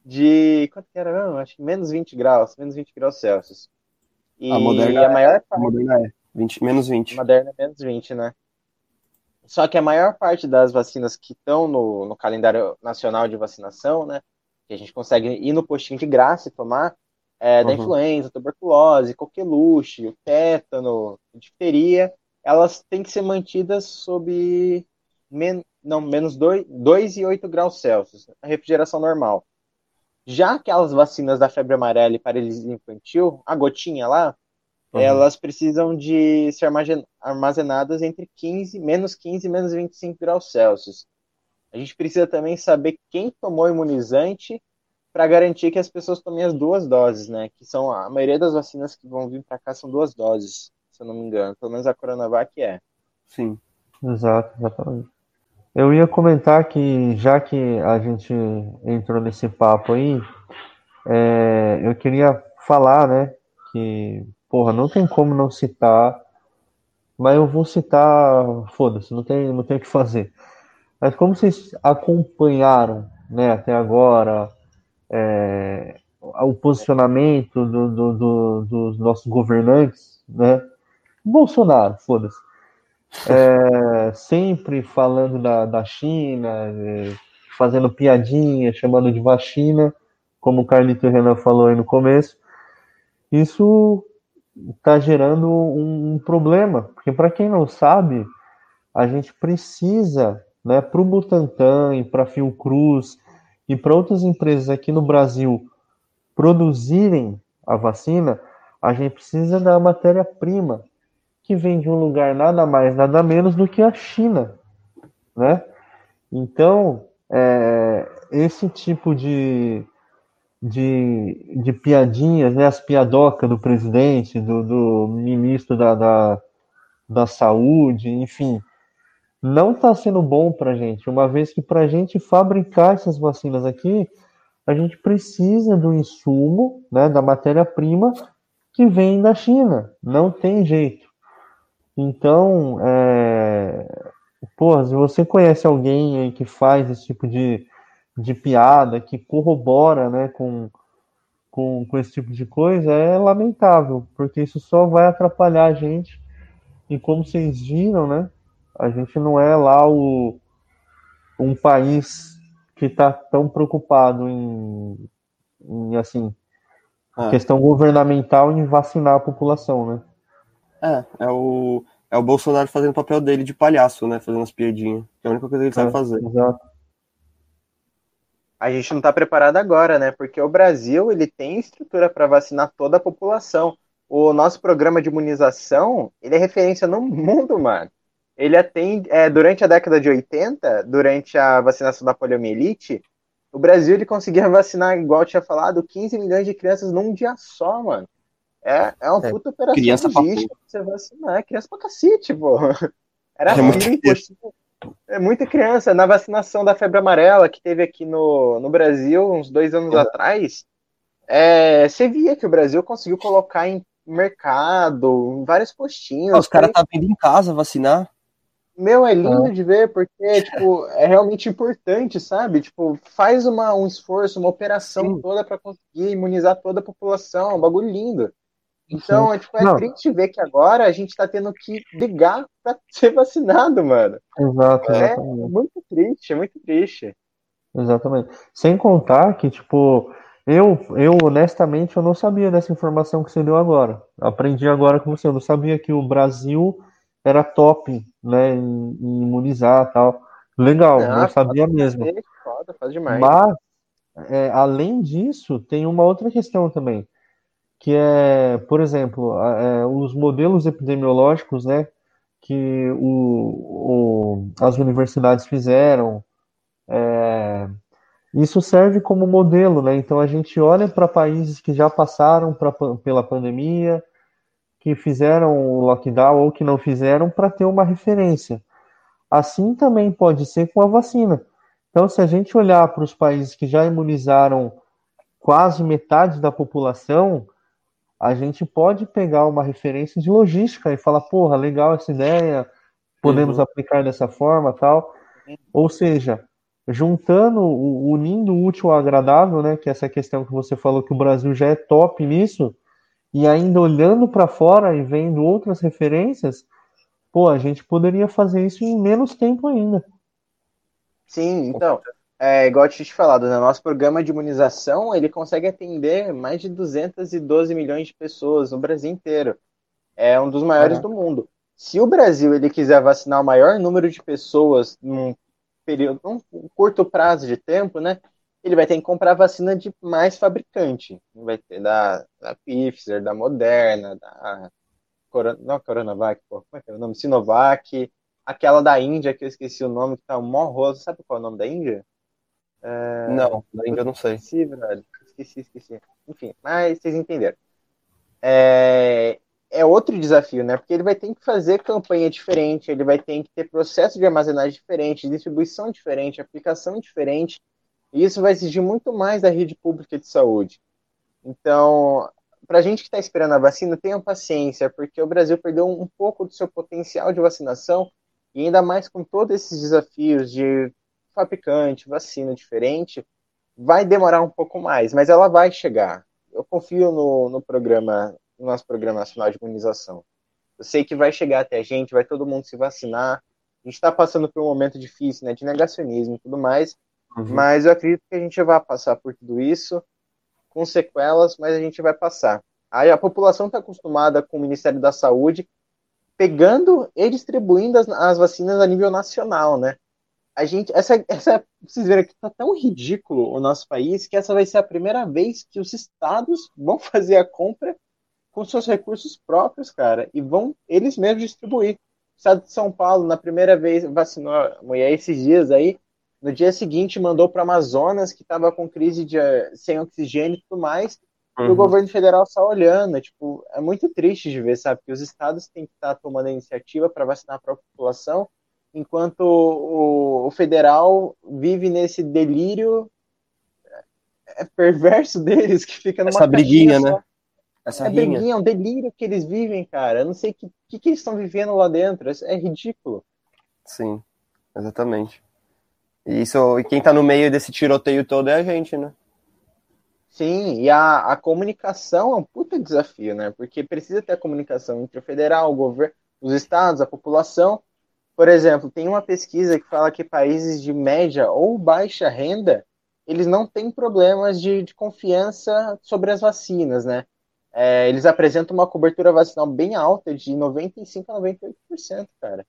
de. Quanto que era? Não, acho que menos 20 graus, menos 20 graus Celsius. E A Moderna a maior A parte Moderna é 20, menos 20. Moderna é menos 20, né? Só que a maior parte das vacinas que estão no, no calendário nacional de vacinação, né? Que a gente consegue ir no postinho de graça e tomar, é, da Uhum. influenza, tuberculose, coqueluche, o tétano, difteria, elas têm que ser mantidas sob men não, menos 2, 2 e 8 graus Celsius, a refrigeração normal. Já aquelas vacinas da febre amarela e paralisia infantil, a gotinha lá, Uhum. elas precisam de ser armazen- armazenadas entre 15, menos 15 e menos 25 graus Celsius. A gente precisa também saber quem tomou imunizante para garantir que as pessoas tomem as duas doses, né? Que são a maioria das vacinas que vão vir para cá são duas doses, se eu não me engano. Pelo menos a Coronavac é. Sim. Exato, exatamente. Eu ia comentar que, já que a gente entrou nesse papo aí, é, eu queria falar, né, que, porra, não tem como não citar, mas eu vou citar, foda-se, não tem, não tem o que fazer. Mas como vocês acompanharam, né, até agora, é, o posicionamento do, do, do, dos nossos governantes, né, Bolsonaro, foda-se, é, sempre falando da, da China, é, fazendo piadinha, chamando de vacina, como o Carlito Renan falou aí no começo, isso está gerando um, um, problema, porque para quem não sabe, a gente precisa, né, para o Butantan e para a Fiocruz e para outras empresas aqui no Brasil produzirem a vacina, a gente precisa da matéria-prima, que vem de um lugar nada mais, nada menos do que a China, né? Então, é, esse tipo de, de, de piadinhas, né, as piadocas do presidente, do, do ministro da, da, da saúde, enfim, não está sendo bom para a gente, uma vez que para a gente fabricar essas vacinas aqui, a gente precisa do insumo, né, da matéria-prima que vem da China, não tem jeito. Então, é... Porra, se você conhece alguém que faz esse tipo de, de piada, que corrobora né, com, com, com esse tipo de coisa, é lamentável, porque isso só vai atrapalhar a gente. E como vocês viram, né? A gente não é lá o, um país que está tão preocupado em, em assim, ah. questão governamental em vacinar a população, né? É, é o, é o Bolsonaro fazendo o papel dele de palhaço, né? Fazendo as piadinhas. É a única coisa que ele é, sabe fazer. Exato. A gente não está preparado agora, né? Porque o Brasil ele tem estrutura para vacinar toda a população. O nosso programa de imunização ele é referência no mundo, mano. Ele atende é, durante a década de 80, durante a vacinação da poliomielite, o Brasil ele conseguia vacinar, igual eu tinha falado, 15 milhões de crianças num dia só, mano. É, é uma é, puta operação criança logística pra você vacinar. É criança pra cacete, pô. Era é muito, é muita criança. Na vacinação da febre amarela que teve aqui no, no Brasil, uns dois anos é. atrás, é, você via que o Brasil conseguiu colocar em mercado, em vários postinhos. os caras tá vindo em casa vacinar. Meu, é lindo é. de ver, porque, tipo, é realmente importante, sabe? Tipo, faz uma, um esforço, uma operação Sim. toda para conseguir imunizar toda a população, é um bagulho lindo. Então, é, tipo, é triste ver que agora a gente tá tendo que ligar pra ser vacinado, mano. Exato, é muito triste, é muito triste. Exatamente. Sem contar que, tipo, eu, eu honestamente eu não sabia dessa informação que você deu agora. Aprendi agora com você. Eu não sabia que o Brasil era top, né, em, em imunizar tal. Legal, não, não sabia mesmo. Foda, faz demais. Mas, é, além disso, tem uma outra questão também que é, por exemplo, é, os modelos epidemiológicos, né, que o, o as universidades fizeram, é, isso serve como modelo, né? Então a gente olha para países que já passaram pra, pela pandemia, que fizeram o lockdown ou que não fizeram, para ter uma referência. Assim também pode ser com a vacina. Então, se a gente olhar para os países que já imunizaram quase metade da população, a gente pode pegar uma referência de logística e falar, porra, legal essa ideia, podemos uhum. aplicar dessa forma tal. Ou seja, juntando, unindo o útil ao agradável, né, que é essa questão que você falou que o Brasil já é top nisso, e ainda olhando para fora e vendo outras referências, pô, a gente poderia fazer isso em menos tempo ainda. Sim, então, é, igual eu tinha te falado, né? Nosso programa de imunização, ele consegue atender mais de 212 milhões de pessoas no Brasil inteiro. É um dos maiores do mundo. Se o Brasil ele quiser vacinar o maior número de pessoas num período, num curto prazo de tempo, né? Ele vai ter que comprar vacina de mais fabricante. Vai ter da, da Pfizer, da Moderna, da Corona, não, Coronavac, pô, como é que é o nome? Sinovac, aquela da Índia, que eu esqueci o nome, que tá um mó rosa. Sabe qual é o nome da Índia? É... Não, ainda não sei. Esqueci, velho. Esqueci, esqueci. Enfim, mas vocês entenderam. É... é outro desafio, né? Porque ele vai ter que fazer campanha diferente, ele vai ter que ter processo de armazenagem diferente, distribuição diferente, aplicação diferente. E isso vai exigir muito mais da rede pública de saúde. Então, para a gente que está esperando a vacina, tenham paciência, porque o Brasil perdeu um pouco do seu potencial de vacinação, e ainda mais com todos esses desafios de fabricante, vacina diferente, vai demorar um pouco mais, mas ela vai chegar. Eu confio no, no programa, no nosso Programa Nacional de Imunização. Eu sei que vai chegar até a gente, vai todo mundo se vacinar. A gente está passando por um momento difícil, né, de negacionismo e tudo mais, uhum. mas eu acredito que a gente vai passar por tudo isso com sequelas, mas a gente vai passar. Aí a população está acostumada com o Ministério da Saúde pegando e distribuindo as, as, vacinas a nível nacional, né? A gente, essa, essa, vocês verem que tá tão ridículo o nosso país que essa vai ser a primeira vez que os estados vão fazer a compra com seus recursos próprios, cara, e vão eles mesmos distribuir. O estado de São Paulo, na primeira vez, vacinou a mulher esses dias aí, no dia seguinte, mandou para Amazonas, que estava com crise de, sem oxigênio e tudo mais. Uhum. E o uhum. governo federal só olhando. Tipo, é muito triste de ver, sabe? Que os estados têm que estar tá tomando a iniciativa para vacinar a própria população, enquanto o, o federal vive nesse delírio é perverso deles, que fica numa Essa briguinha, só. né? Essa é briguinha, é um delírio que eles vivem, cara. Eu não sei o que, que, que eles estão vivendo lá dentro. É ridículo. Sim, exatamente. Isso, e quem tá no meio desse tiroteio todo é a gente, né? Sim, e a, a comunicação é um puta desafio, né? Porque precisa ter a comunicação entre o federal, o governo, os estados, a população. Por exemplo, tem uma pesquisa que fala que países de média ou baixa renda, eles não têm problemas de, de confiança sobre as vacinas, né? É, eles apresentam uma cobertura vacinal bem alta, de 95% a 98%, cara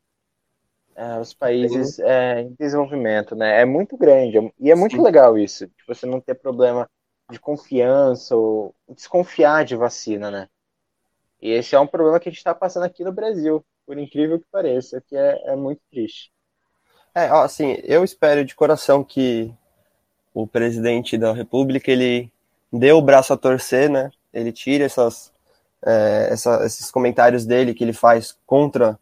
é, os países é, em desenvolvimento, né? É muito grande e é muito Sim. legal isso, de você não ter problema de confiança ou desconfiar de vacina, né? E esse é um problema que a gente está passando aqui no Brasil, por incrível que pareça, que é, é muito triste. É, assim, eu espero de coração que o presidente da República ele dê o braço a torcer, né? Ele tire essas, é, essa, esses comentários dele que ele faz contra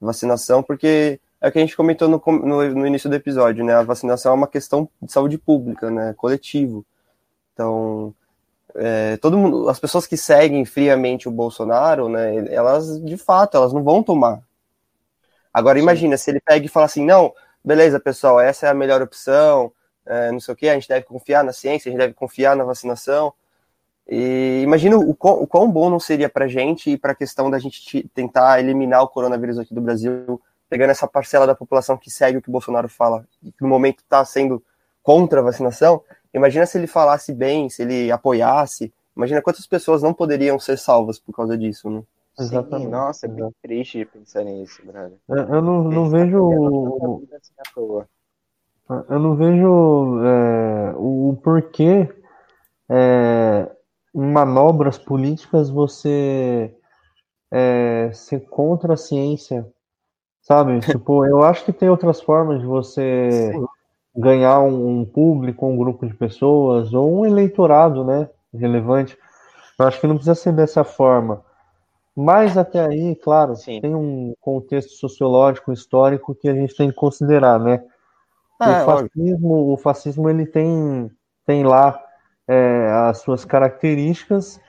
vacinação, porque é o que a gente comentou no, no, no, início do episódio, né? A vacinação é uma questão de saúde pública, né? Coletivo. Então, é, todo mundo, as pessoas que seguem friamente o Bolsonaro, né? Elas, de fato, elas não vão tomar. Agora, Sim. imagina, se ele pega e fala assim, não, beleza, pessoal, essa é a melhor opção, é, não sei o que, a gente deve confiar na ciência, a gente deve confiar na vacinação. E imagina o quão, o quão bom não seria para a gente e para a questão da gente tentar eliminar o coronavírus aqui do Brasil pegando essa parcela da população que segue o que o Bolsonaro fala, e que no momento está sendo contra a vacinação, imagina se ele falasse bem, se ele apoiasse, imagina quantas pessoas não poderiam ser salvas por causa disso, né? Exatamente. Sim, nossa, é bem triste pensar nisso, brother. Eu, eu não, não vejo. Eu não vejo é, o, o porquê é, em manobras políticas você é, ser contra a ciência Sabe? Tipo, eu acho que tem outras formas de você Sim. ganhar um, um, público, um grupo de pessoas, ou um eleitorado, né? Relevante. Eu acho que não precisa ser dessa forma. Mas até aí, claro, Sim. tem um contexto sociológico, histórico que a gente tem que considerar, né? Ah, o fascismo, o fascismo ele tem, tem lá é, as suas características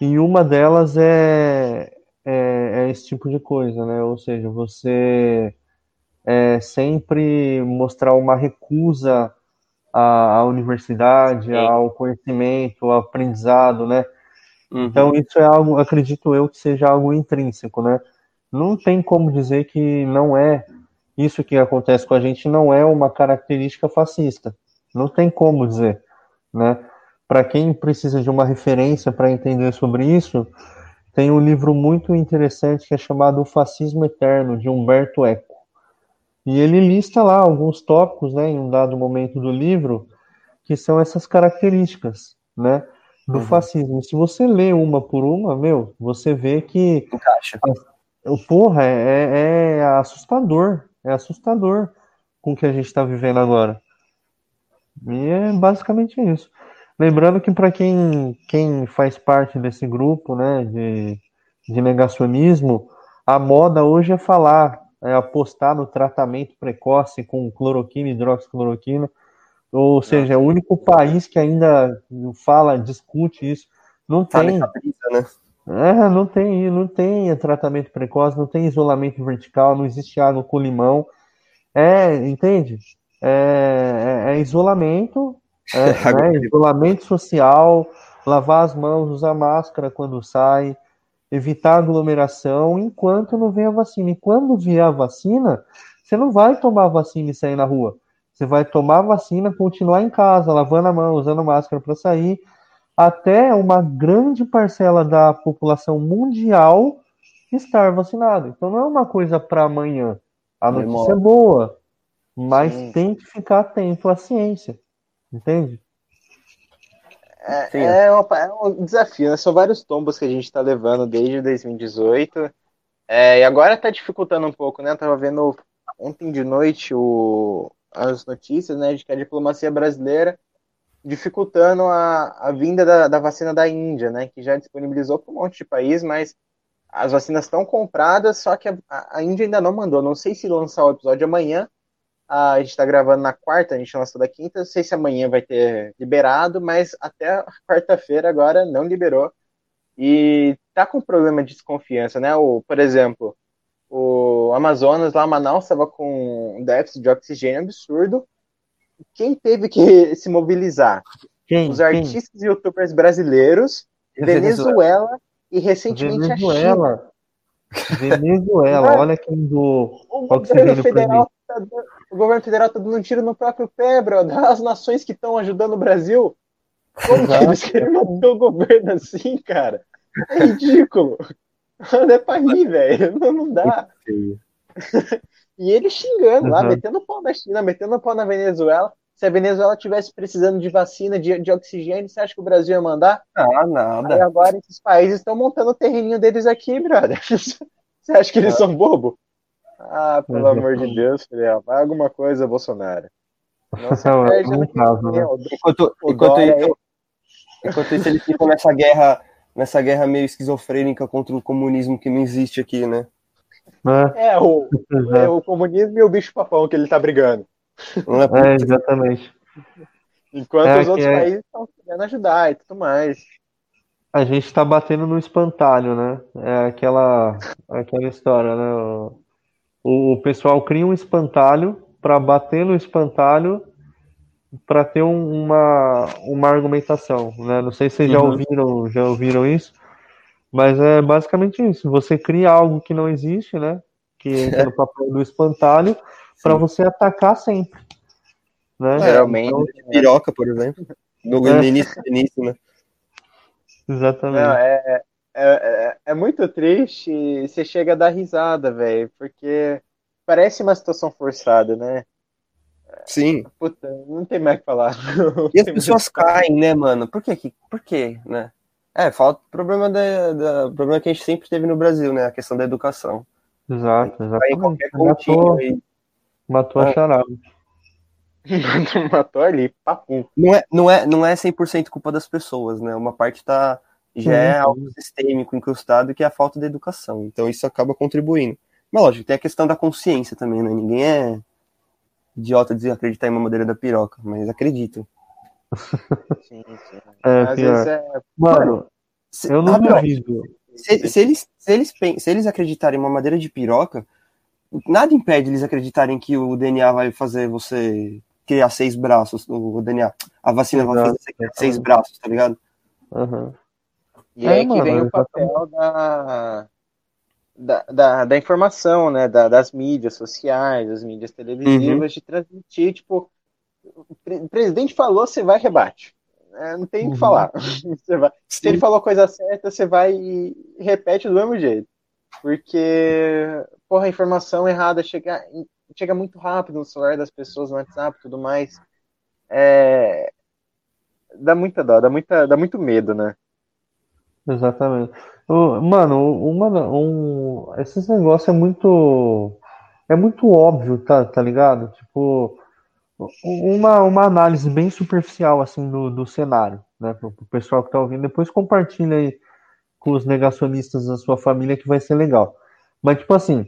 e uma delas é, é, é esse tipo de coisa, né? Ou seja, você é, sempre mostrar uma recusa à, à universidade, ao conhecimento, ao aprendizado, né? Uhum. Então isso é algo, acredito eu, que seja algo intrínseco, né? Não tem como dizer que não é isso que acontece com a gente não é uma característica fascista. Não tem como dizer, né? Para quem precisa de uma referência para entender sobre isso, tem um livro muito interessante que é chamado O Fascismo Eterno, de Humberto Eco. E ele lista lá alguns tópicos, né, em um dado momento do livro, que são essas características, né, do uhum. fascismo. Se você lê uma por uma, meu, você vê que... Encaixa. Porra, é, é, é assustador, é assustador com o que a gente está vivendo agora. E é basicamente isso. Lembrando que para quem, quem faz parte desse grupo né, de, de negacionismo, a moda hoje é falar, é apostar no tratamento precoce com cloroquina e hidroxicloroquina. Ou seja, é o único país que ainda fala, discute isso. Não tem. né? É, não tem, não tem tratamento precoce, não tem isolamento vertical, não existe água com limão. É, entende? É, é, é isolamento, é, né? isolamento social, lavar as mãos, usar máscara quando sai, evitar aglomeração, enquanto não vem a vacina. E quando vier a vacina, você não vai tomar a vacina e sair na rua. Você vai tomar a vacina, continuar em casa, lavando a mão, usando máscara para sair, até uma grande parcela da população mundial estar vacinada. Então não é uma coisa para amanhã. A notícia é boa, mas Sim. tem que ficar atento à ciência, entende? É, é, uma, é, um desafio, né? São vários tombos que a gente está levando desde 2018. É, e agora está dificultando um pouco, né? Eu tava vendo ontem de noite o, as notícias, né, de que a diplomacia brasileira dificultando a, a vinda da, da vacina da Índia, né, que já disponibilizou para um monte de país, mas as vacinas estão compradas, só que a, a, Índia ainda não mandou. Não sei se lançar o episódio amanhã. A gente está gravando na quarta, a gente lançou da quinta. Não sei se amanhã vai ter liberado, mas até quarta-feira agora não liberou. E tá com problema de desconfiança, né? O, por exemplo, o Amazonas, lá Manaus, estava com um déficit de oxigênio absurdo. Quem teve que se mobilizar? Quem? Os artistas Quem? e youtubers brasileiros, Venezuela, Venezuela e recentemente Venezuela. a China. Venezuela, olha quem do o governo federal tá O governo federal está dando um tiro no próprio pé, bro, das nações que estão ajudando o Brasil. Como que eles querem manter o governo assim, cara? É ridículo. Não é pra rir, velho. Não, não dá. e ele xingando uhum. lá, metendo pau na China, metendo pau na Venezuela. Se a Venezuela tivesse precisando de vacina, de, de oxigênio, você acha que o Brasil ia mandar? Ah, nada. Aí agora esses países estão montando o terreninho deles aqui, brother. Você acha que eles ah. são bobo? Ah, pelo uhum. amor de Deus, filho. Vai alguma coisa, Bolsonaro. Nossa, perde, não caso, né? enquanto, enquanto, isso, enquanto isso, eles ficam nessa guerra, nessa guerra meio esquizofrênica contra o comunismo que não existe aqui, né? É, é o, é o comunismo e o bicho papão que ele tá brigando. É, exatamente. Enquanto é, os outros é... países estão querendo ajudar e tudo mais. A gente está batendo no espantalho, né? É aquela, aquela história, né? O, o pessoal cria um espantalho para bater no espantalho para ter um, uma, uma argumentação, né? Não sei se vocês já uhum. ouviram, já ouviram isso, mas é basicamente isso. Você cria algo que não existe, né? Que entra no papel do espantalho para você atacar sempre. Né? Geralmente, então, piroca, por exemplo. No, é. início, início, né? Exatamente. Não, é, é, é, é, muito triste e você chega a dar risada, velho, porque parece uma situação forçada, né? Sim. Puta, não tem mais o que falar. E as pessoas caem, né, mano? Por quê? Por quê, né? É, falta problema da, da problema que a gente sempre teve no Brasil, né? A questão da educação. Exato, exatamente. Matou, matou a é. charada. matou ali, papo. Não é, não é, não é 100% culpa das pessoas, né? Uma parte tá, já é algo sistêmico, incrustado, que é a falta de educação. Então isso acaba contribuindo. Mas lógico, tem a questão da consciência também, né? Ninguém é idiota de acreditar em uma madeira da piroca, mas acredito. Sim, sim. É, Às vezes é... Mano, se, eu não duvido. Se, se, eles, se, eles, se eles acreditarem em uma madeira de piroca, nada impede eles acreditarem que o DNA vai fazer você criar seis braços, o DNA. A vacina Exato. vai fazer você criar seis braços, tá ligado? Uhum. E é, aí que vem o papel da, da, da, da, informação, né? Da, das mídias sociais, das mídias televisivas, uhum. de transmitir, tipo, o presidente falou, você vai rebate. É, não tem o uhum. que falar. vai, se ele falou coisa certa, você vai e repete do mesmo jeito. Porque, porra, a informação errada chega, chega muito rápido no celular das pessoas, no WhatsApp e tudo mais. É, dá muita dó, dá, muita, dá muito medo, né? Exatamente. Mano, uma, um, esses negócios é muito. É muito óbvio, tá, tá ligado? Tipo, uma, uma análise bem superficial assim do, do cenário, né? Para o pessoal que está ouvindo, depois compartilha aí com os negacionistas da sua família que vai ser legal. Mas tipo assim,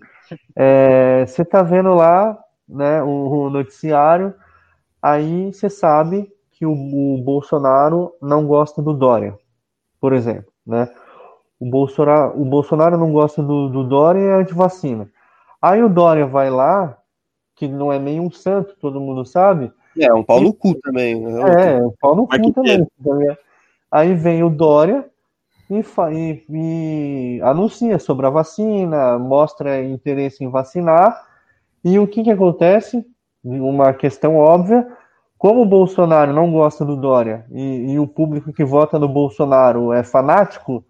é, você está vendo lá, né, o, o noticiário, aí você sabe que o, o, Bolsonaro não gosta do Dória, por exemplo, né? O Bolsonaro, o Bolsonaro não gosta do, do Dória e é anti-vacina. Aí o Dória vai lá que não é nem um santo, todo mundo sabe. É, um pau no cu também. Né? É, um pau no cu também. Aí vem o Dória e, e, e, anuncia sobre a vacina, mostra interesse em vacinar. E o que, que acontece? Uma questão óbvia. Como o Bolsonaro não gosta do Dória e, e o público que vota no Bolsonaro é fanático,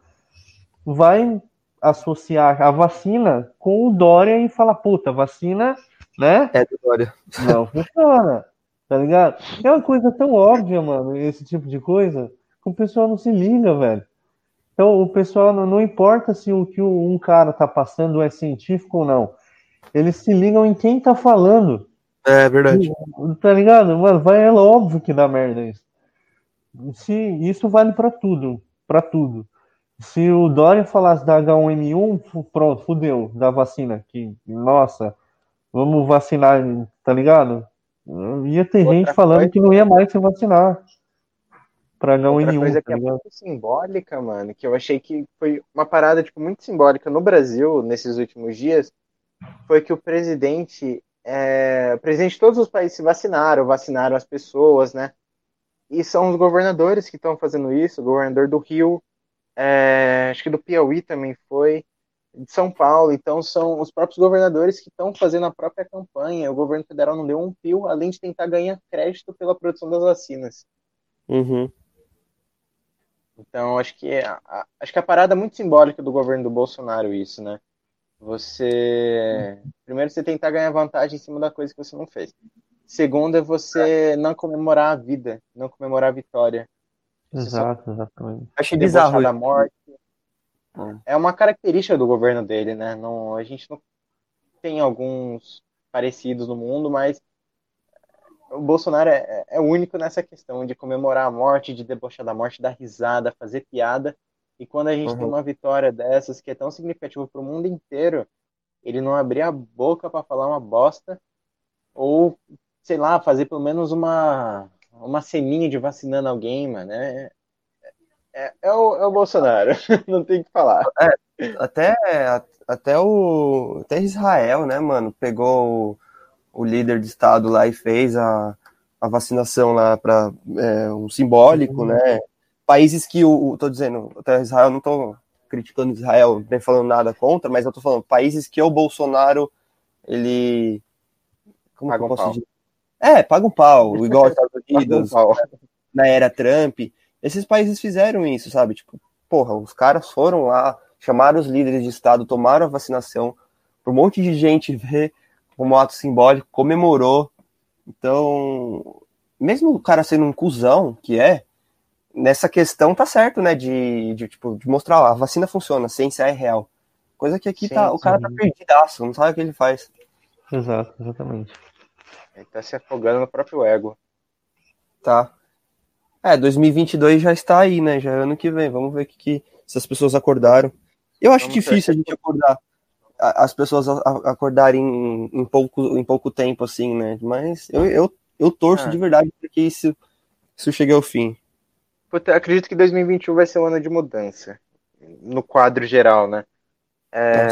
vai associar a vacina com o Dória e falar, puta, vacina né? É Dória. Não funciona, tá ligado? É uma coisa tão óbvia, mano, esse tipo de coisa, que o pessoal não se liga, velho. Então, o pessoal não, não importa se o que um cara tá passando é científico ou não. Eles se ligam em quem tá falando. É verdade. Tá ligado? Mano, vai, é óbvio que dá merda isso. Se, isso vale para tudo. para tudo. Se o Dória falasse da H1N1, pronto, fudeu, da vacina. Que, nossa, vamos vacinar, tá ligado? Ia ter Outra gente falando que não ia mais se vacinar. Pra não Outra ir nenhum. coisa tá que é muito simbólica, mano, que eu achei que foi uma parada tipo, muito simbólica no Brasil nesses últimos dias, foi que o presidente, é... presidente de todos os países se vacinaram, vacinaram as pessoas, né? E são os governadores que estão fazendo isso, o governador do Rio, é... acho que do Piauí também foi de São Paulo, então são os próprios governadores que estão fazendo a própria campanha. O governo federal não deu um pio, além de tentar ganhar crédito pela produção das vacinas. Uhum. Então, acho que é, acho que a parada é muito simbólica do governo do Bolsonaro isso, né? Você primeiro você tentar ganhar vantagem em cima da coisa que você não fez. Segundo é você não comemorar a vida, não comemorar a vitória. Exato, exatamente. Achei bizarro. Da morte, é uma característica do governo dele, né? Não, a gente não tem alguns parecidos no mundo, mas o Bolsonaro é, é único nessa questão de comemorar a morte, de debochar da morte, dar risada, fazer piada. E quando a gente uhum. tem uma vitória dessas que é tão significativa para o mundo inteiro, ele não abrir a boca para falar uma bosta ou, sei lá, fazer pelo menos uma uma ceninha de vacinando alguém, mano. É, é, é, o, é o Bolsonaro, não tem o que falar. É, até, até o até Israel, né, mano, pegou o, o líder de Estado lá e fez a, a vacinação lá para é, um simbólico, uhum. né? Países que o, tô dizendo, até Israel, não tô criticando Israel, nem falando nada contra, mas eu tô falando países que o Bolsonaro ele como paga um pau. dizer? É, paga um pau, igual os Estados Unidos, um na era Trump. Esses países fizeram isso, sabe? Tipo, porra, os caras foram lá, chamaram os líderes de Estado, tomaram a vacinação, um monte de gente ver como ato simbólico, comemorou. Então, mesmo o cara sendo um cuzão, que é, nessa questão tá certo, né? De, de, tipo, de mostrar, ó, a vacina funciona, a ciência é real. Coisa que aqui sim, tá, sim. o cara tá perdidaço, não sabe o que ele faz. Exato, exatamente. Ele tá se afogando no próprio ego. Tá. É, 2022 já está aí, né? Já é ano que vem. Vamos ver que, que se as pessoas acordaram. Eu acho Vamos difícil a gente acordar, as pessoas acordarem em, em, pouco, em pouco tempo, assim, né? Mas eu, eu, eu torço ah. de verdade para que isso, isso chegue ao fim. Acredito que 2021 vai ser um ano de mudança. No quadro geral, né? É...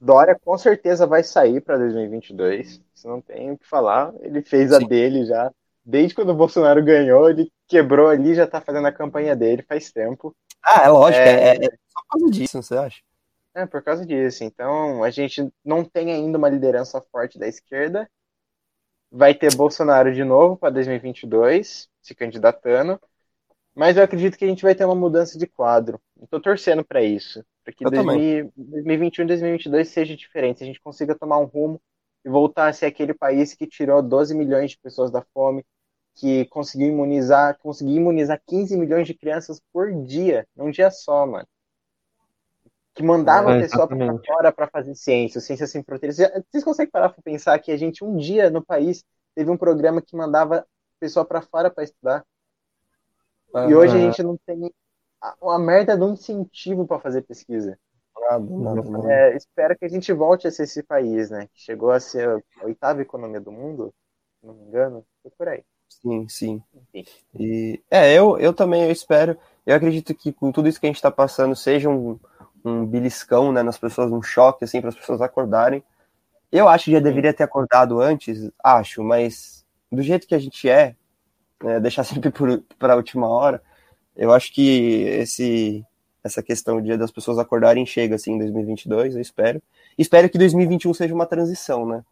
Dória com certeza vai sair para 2022. Isso não tem o que falar. Ele fez Sim. a dele já desde quando o Bolsonaro ganhou, ele quebrou ali, já tá fazendo a campanha dele faz tempo. Ah, é lógico, é, é, é só por causa disso, você acha? É, por causa disso. Então, a gente não tem ainda uma liderança forte da esquerda. Vai ter Bolsonaro de novo para 2022, se candidatando. Mas eu acredito que a gente vai ter uma mudança de quadro. Estou torcendo para isso. Para que 2021 e 2022 seja diferente. A gente consiga tomar um rumo e voltar a ser aquele país que tirou 12 milhões de pessoas da fome, que conseguiu imunizar, conseguiu imunizar 15 milhões de crianças por dia, num dia só, mano. Que mandava é, a pessoa para fora para fazer ciência, ciência sem fronteiras. Vocês conseguem parar para pensar que a gente um dia no país teve um programa que mandava pessoa para fora para estudar. E hoje a gente não tem uma merda de um incentivo para fazer pesquisa. Nada. É, espero que a gente volte a ser esse país, né? Que chegou a ser a oitava economia do mundo, se não me engano, foi por aí. Sim, sim. Enfim. E é, eu, eu também eu espero. Eu acredito que com tudo isso que a gente está passando seja um, um beliscão, né, nas pessoas, um choque assim para as pessoas acordarem. Eu acho que já deveria ter acordado antes, acho, mas do jeito que a gente é, né, deixar sempre para a última hora, eu acho que esse essa questão de das pessoas acordarem chega assim em 2022, eu espero. Espero que 2021 seja uma transição, né?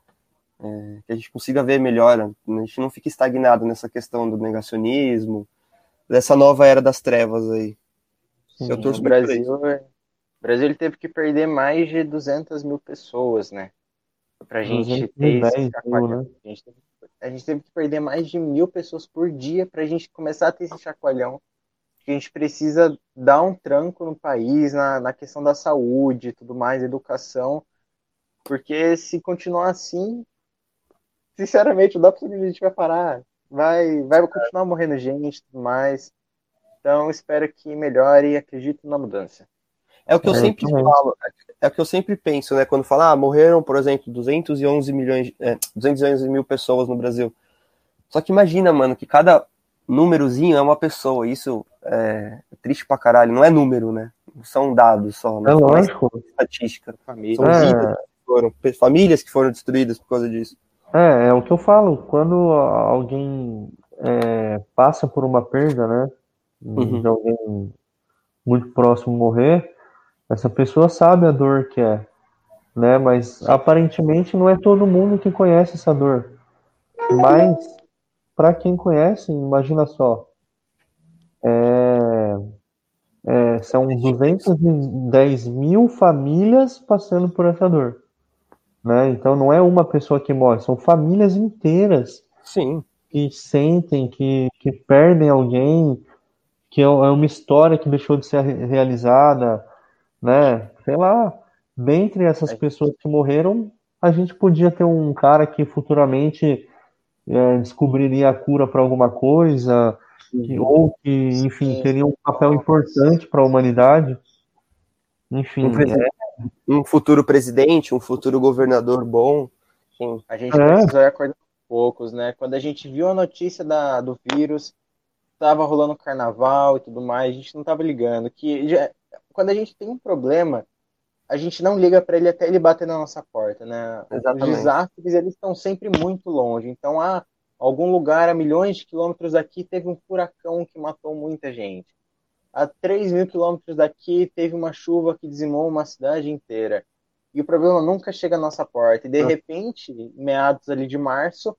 É, que a gente consiga ver melhor, a gente não fique estagnado nessa questão do negacionismo, dessa nova era das trevas aí. Sim, eu torço o. Brasil, é- o Brasil ele teve que perder mais de 200 mil pessoas, né? Pra gente ter 210 esse mil, né? A gente, teve, a gente teve que perder mais de mil pessoas por dia pra gente começar a ter esse chacoalhão. Que a gente precisa dar um tranco no país, na, na questão da saúde e tudo mais, educação. Porque se continuar assim, sinceramente, não dá pra onde a gente vai parar. Vai, vai continuar morrendo gente e tudo mais. Então, espero que melhore e acredito na mudança. É o que eu É, sempre também. falo, é o que eu sempre penso, né? Quando fala, ah, morreram, por exemplo, 211 milhões, é, 211 mil pessoas no Brasil. Só que imagina, mano, que cada númerozinho é uma pessoa. Isso é triste pra caralho. Não é número, né? Não são dados só, né? É São lógico. estatística. Família. São É. vidas que foram, famílias que foram destruídas por causa disso. É, é o que eu falo. Quando alguém é, passa por uma perda, né? Uhum. De alguém muito próximo morrer, essa pessoa sabe a dor que é, né? Mas aparentemente não é todo mundo que conhece essa dor. Mas para quem conhece, imagina só, é, é, são 210 mil famílias passando por essa dor, né? Então não é uma pessoa que morre, são famílias inteiras Sim. que sentem, que, que perdem alguém, que é é uma história que deixou de ser re- realizada, né? Sei lá, dentre essas pessoas que morreram, a gente podia ter um cara que futuramente é, descobriria a cura para alguma coisa, que- ou que, enfim, teria um papel importante para a humanidade. Enfim, Um, é, um futuro presidente, um futuro governador bom. Sim. A gente É. acordando aos poucos, né? Quando a gente viu a notícia da, do vírus, tava rolando carnaval e tudo mais, a gente não tava ligando. Que já- quando a gente tem um problema, a gente não liga para ele até ele bater na nossa porta, né? Os Exatamente. desastres, eles estão sempre muito longe. Então, ah, algum lugar a milhões de quilômetros daqui teve um furacão que matou muita gente. A 3 mil quilômetros daqui teve uma chuva que dizimou uma cidade inteira. E o problema nunca chega à nossa porta. E de Ah. repente, em meados ali de março,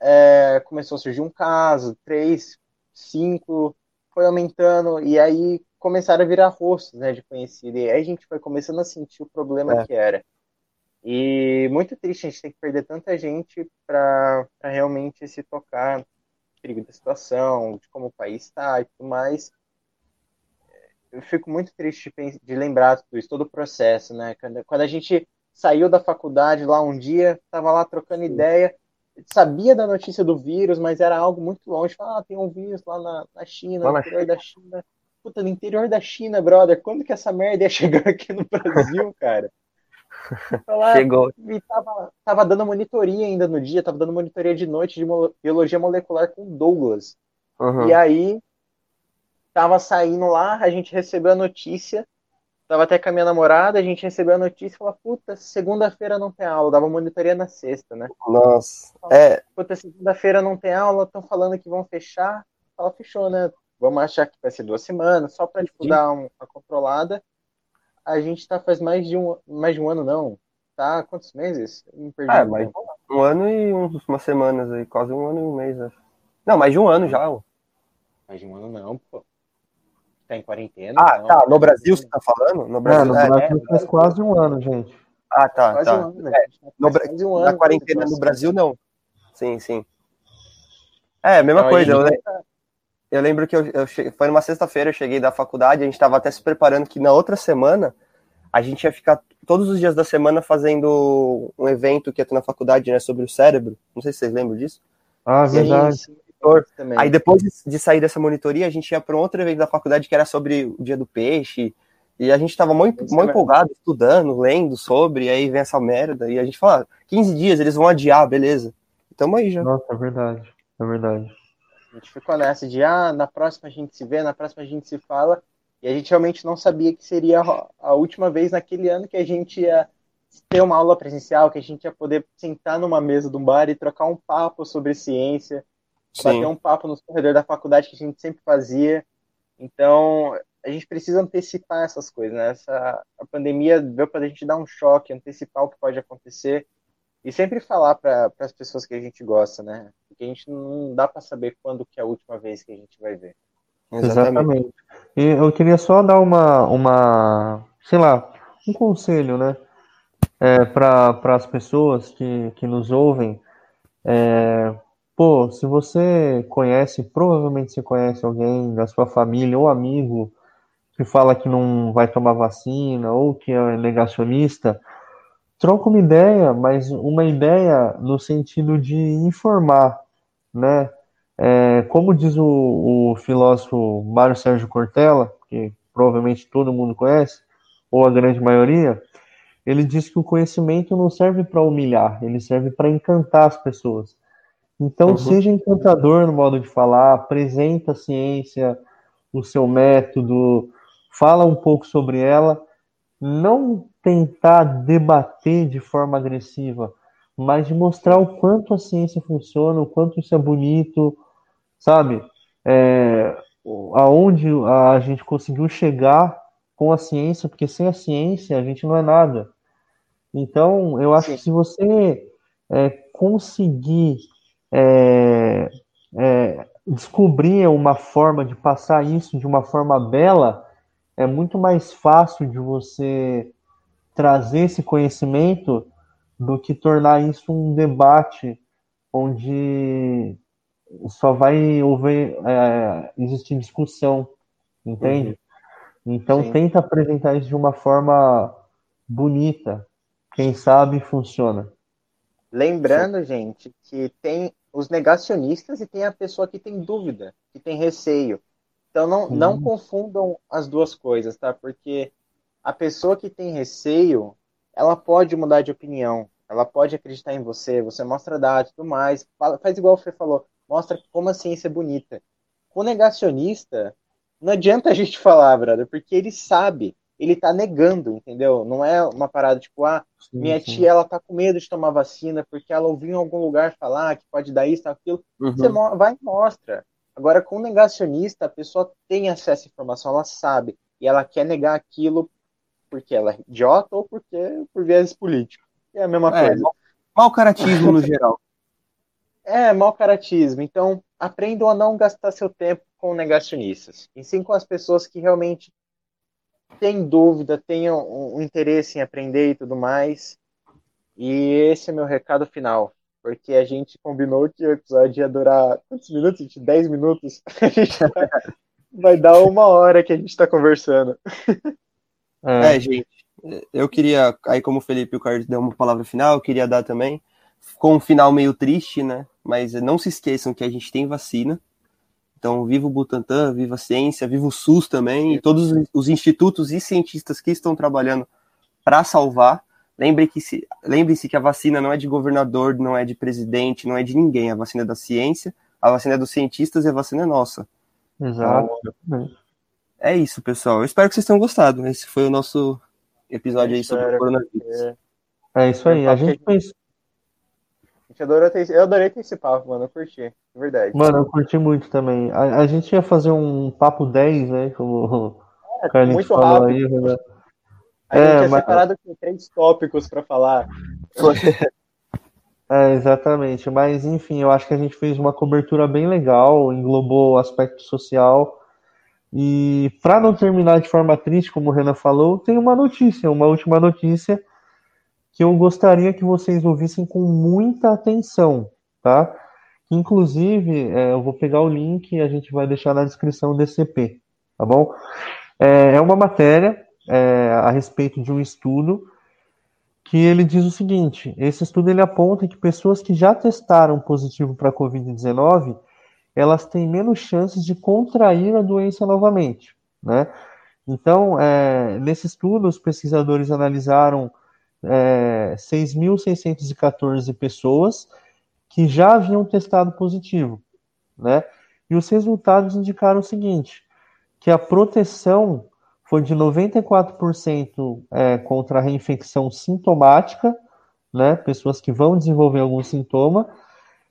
é, começou a surgir um caso, três, cinco, foi aumentando, e aí começaram a virar rostos, né, de conhecido. E aí a gente foi começando a sentir o problema É. que era. E muito triste a gente ter que perder tanta gente para realmente se tocar perigo da situação, de como o país está e tudo mais. Eu fico muito triste de, de lembrar tudo isso, todo o processo, né? Quando, quando a gente saiu da faculdade lá um dia, estava lá trocando ideia, sabia da notícia do vírus, mas era algo muito longe. Fala, ah, tem um vírus lá na, na China, Lá no na interior da China. Puta, no interior da China, brother, quando que essa merda ia chegar aqui no Brasil, cara? Falar, Chegou. e tava, tava dando monitoria ainda no dia, tava dando monitoria de noite de biologia molecular com Douglas. Uhum. E aí, tava saindo lá, a gente recebeu a notícia, tava até com a minha namorada, a gente recebeu a notícia e falou, puta, segunda-feira não tem aula, dava monitoria na sexta, né? Nossa. É, Puta, segunda-feira não tem aula, estão falando que vão fechar. Fala, fechou, né? Vamos achar que vai ser duas semanas, só pra, tipo, Sim. dar um- uma controlada. A gente tá faz mais de um, mais de um ano, não. Tá? Quantos meses? Eu me perdi É, mas- tempo. um ano e uns- umas semanas aí, quase um ano e um mês, acho. Não, mais de um ano já. ó. Mais de um ano, não, pô. Tá em quarentena. Ah, não. tá. No Brasil você tá falando? No é, Brasil. no é, Brasil faz quase um ano, gente. Ah, tá, Quase tá. um ano, né? A gente tá No quase um ano Na quarentena dessa no situação. Brasil, não. Sim, sim. É, a mesma Não, coisa. a gente tá- eu lembro que eu, eu che- foi numa sexta-feira, eu cheguei da faculdade, a gente tava até se preparando que na outra semana a gente ia ficar todos os dias da semana fazendo um evento que ia ter na faculdade, né, sobre o cérebro. Não sei se vocês lembram disso. Ah, E a verdade. gente. Aí depois de- sair dessa monitoria, a gente ia para um outro evento da faculdade que era sobre o dia do peixe. E a gente estava muito, muito empolgado, estudando, lendo sobre, e aí vem essa merda. E a gente fala, 15 dias, eles vão adiar, beleza. Tamo aí já. Nossa, é verdade. É verdade. A gente ficou nessa de, ah, na próxima a gente se vê, na próxima a gente se fala. E a gente realmente não sabia que seria a- última vez naquele ano que a gente ia ter uma aula presencial, que a gente ia poder sentar numa mesa de um bar e trocar um papo sobre ciência, Sim. bater um papo nos corredores da faculdade que a gente sempre fazia. Então, a gente precisa antecipar essas coisas, né? Essa, a pandemia veio para a gente dar um choque, antecipar o que pode acontecer e sempre falar para as pessoas que a gente gosta, né? Porque a gente não dá para saber quando que é a última vez que a gente vai ver. Exatamente. E eu queria só dar uma, uma, sei lá, um conselho, né? É, para as pessoas que, que nos ouvem. É, pô, se você conhece, provavelmente você conhece alguém da sua família ou amigo que fala que não vai tomar vacina ou que é negacionista, troca uma ideia, mas uma ideia no sentido de informar, né? É, como diz o, o filósofo Mário Sérgio Cortella, que provavelmente todo mundo conhece, ou a grande maioria, ele diz que o conhecimento não serve para humilhar, ele serve para encantar as pessoas. Então, Uhum. seja encantador no modo de falar, apresenta a ciência, o seu método, fala um pouco sobre ela, não tentar debater de forma agressiva, mas de mostrar o quanto a ciência funciona, o quanto isso é bonito, sabe? É, aonde a gente conseguiu chegar com a ciência, porque sem a ciência a gente não é nada. Então, eu acho Sim. que se você é, conseguir é, é, descobrir uma forma de passar isso de uma forma bela, é muito mais fácil de você trazer esse conhecimento do que tornar isso um debate onde só vai haver, é, existir discussão, entende? Então Sim. tenta apresentar isso de uma forma bonita. Quem sabe funciona. Lembrando, gente, que tem os negacionistas e tem a pessoa que tem dúvida, que tem receio. Então não, não Uhum. confundam as duas coisas, tá? Porque a pessoa que tem receio, ela pode mudar de opinião, ela pode acreditar em você, você mostra dados e tudo mais, fala- faz igual o Fê falou, mostra como a ciência é bonita. O negacionista, não adianta a gente falar, brother, porque ele sabe, ele tá negando, entendeu? Não é uma parada tipo, ah, Sim, minha sim. tia, ela tá com medo de tomar vacina porque ela ouviu em algum lugar falar que pode dar isso, aquilo. Uhum. Você vai e mostra. Agora, com o negacionista, a pessoa tem acesso à informação, ela sabe. E ela quer negar aquilo porque ela é idiota ou porque por viés político. É a mesma É, coisa. Mau caratismo no geral. É, mau caratismo. Então, aprendam a não gastar seu tempo com negacionistas. E sim com as pessoas que realmente têm dúvida, tenham um interesse em aprender e tudo mais. E esse é meu recado final. Porque a gente combinou que o episódio ia durar quantos minutos? gente? 10 minutos? A gente vai, vai dar uma hora que a gente tá conversando. É, É, gente, eu queria, aí como o Felipe e o Carlos deu uma palavra final, eu queria dar também, com um final meio triste, né? Mas não se esqueçam que a gente tem vacina. Então, viva o Butantan, viva a ciência, viva o SUS também, e todos os institutos e cientistas que estão trabalhando para salvar. Lembre que se, lembre-se que a vacina não é de governador, não é de presidente, não é de ninguém. A vacina é da ciência, a vacina é dos cientistas e a vacina é nossa. exato. É isso, pessoal. Eu espero que vocês tenham gostado. Esse foi o nosso episódio aí sobre o coronavírus. É isso aí. A gente fez. A gente adorou ter, eu adorei ter esse papo, mano. Eu curti. De verdade. Mano, eu curti muito também. A, a gente ia fazer um papo 10, né? Como o Carlinhos muito falou rápido. aí, né? A gente É, mas- separado com três tópicos pra falar. É, exatamente. Mas, enfim, eu acho que a gente fez uma cobertura bem legal, englobou o aspecto social. E para não terminar de forma triste, como o Renan falou, tem uma notícia, uma última notícia que eu gostaria que vocês ouvissem com muita atenção, tá? Inclusive, é, eu vou pegar o link e a gente vai deixar na descrição desse EP, tá bom? É, é uma matéria é, a respeito de um estudo que ele diz o seguinte: esse estudo ele aponta que pessoas que já testaram positivo para a Covid-19 elas têm menos chances de contrair a doença novamente, né? Então, é, nesse estudo, os pesquisadores analisaram é, 6.614 pessoas que já haviam testado positivo, né? E os resultados indicaram o seguinte, que a proteção foi de 94% é, contra a reinfecção sintomática, né? Pessoas que vão desenvolver algum sintoma,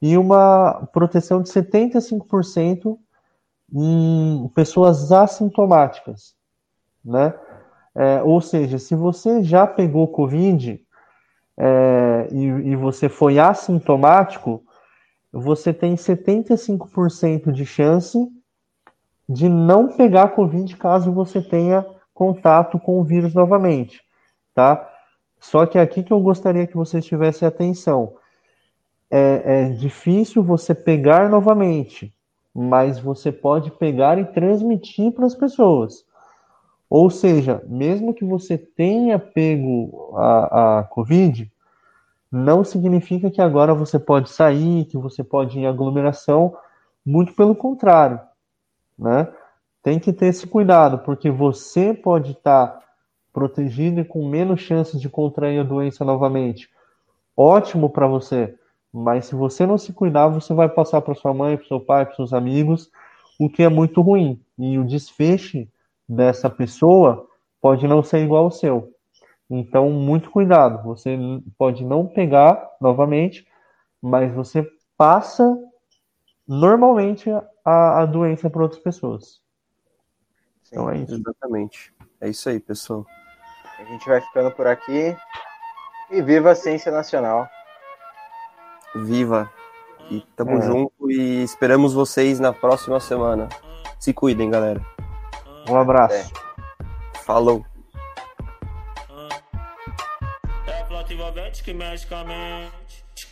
e uma proteção de 75% em pessoas assintomáticas, né? É, ou seja, se você já pegou Covid é, e, e, você foi assintomático, você tem 75% de chance de não pegar Covid caso você tenha contato com o vírus novamente, tá? Só que aqui que eu gostaria que vocês tivessem atenção. É, é difícil você pegar novamente, mas você pode pegar e transmitir para as pessoas. Ou seja, mesmo que você tenha pego a, a Covid, não significa que agora você pode sair, que você pode ir em aglomeração, muito pelo contrário, né? Tem que ter esse cuidado, porque você pode estar protegido e com menos chances de contrair a doença novamente. Ótimo para você, mas se você não se cuidar, você vai passar para sua mãe, para seu pai, para seus amigos, o que é muito ruim. E o desfecho dessa pessoa pode não ser igual ao seu. Então, muito cuidado. Você pode não pegar novamente, mas você passa normalmente a, a doença para outras pessoas. Sim, então é isso. Exatamente. É isso aí, pessoal. A gente vai ficando por aqui. E viva a ciência nacional. Viva. E tamo é. junto e esperamos vocês na próxima semana. Se cuidem, galera. Um abraço. É. Falou. É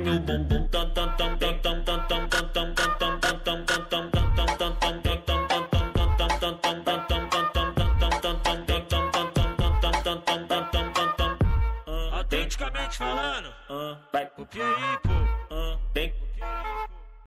meu bumbum. Autenticamente falando, vai pro Piauí,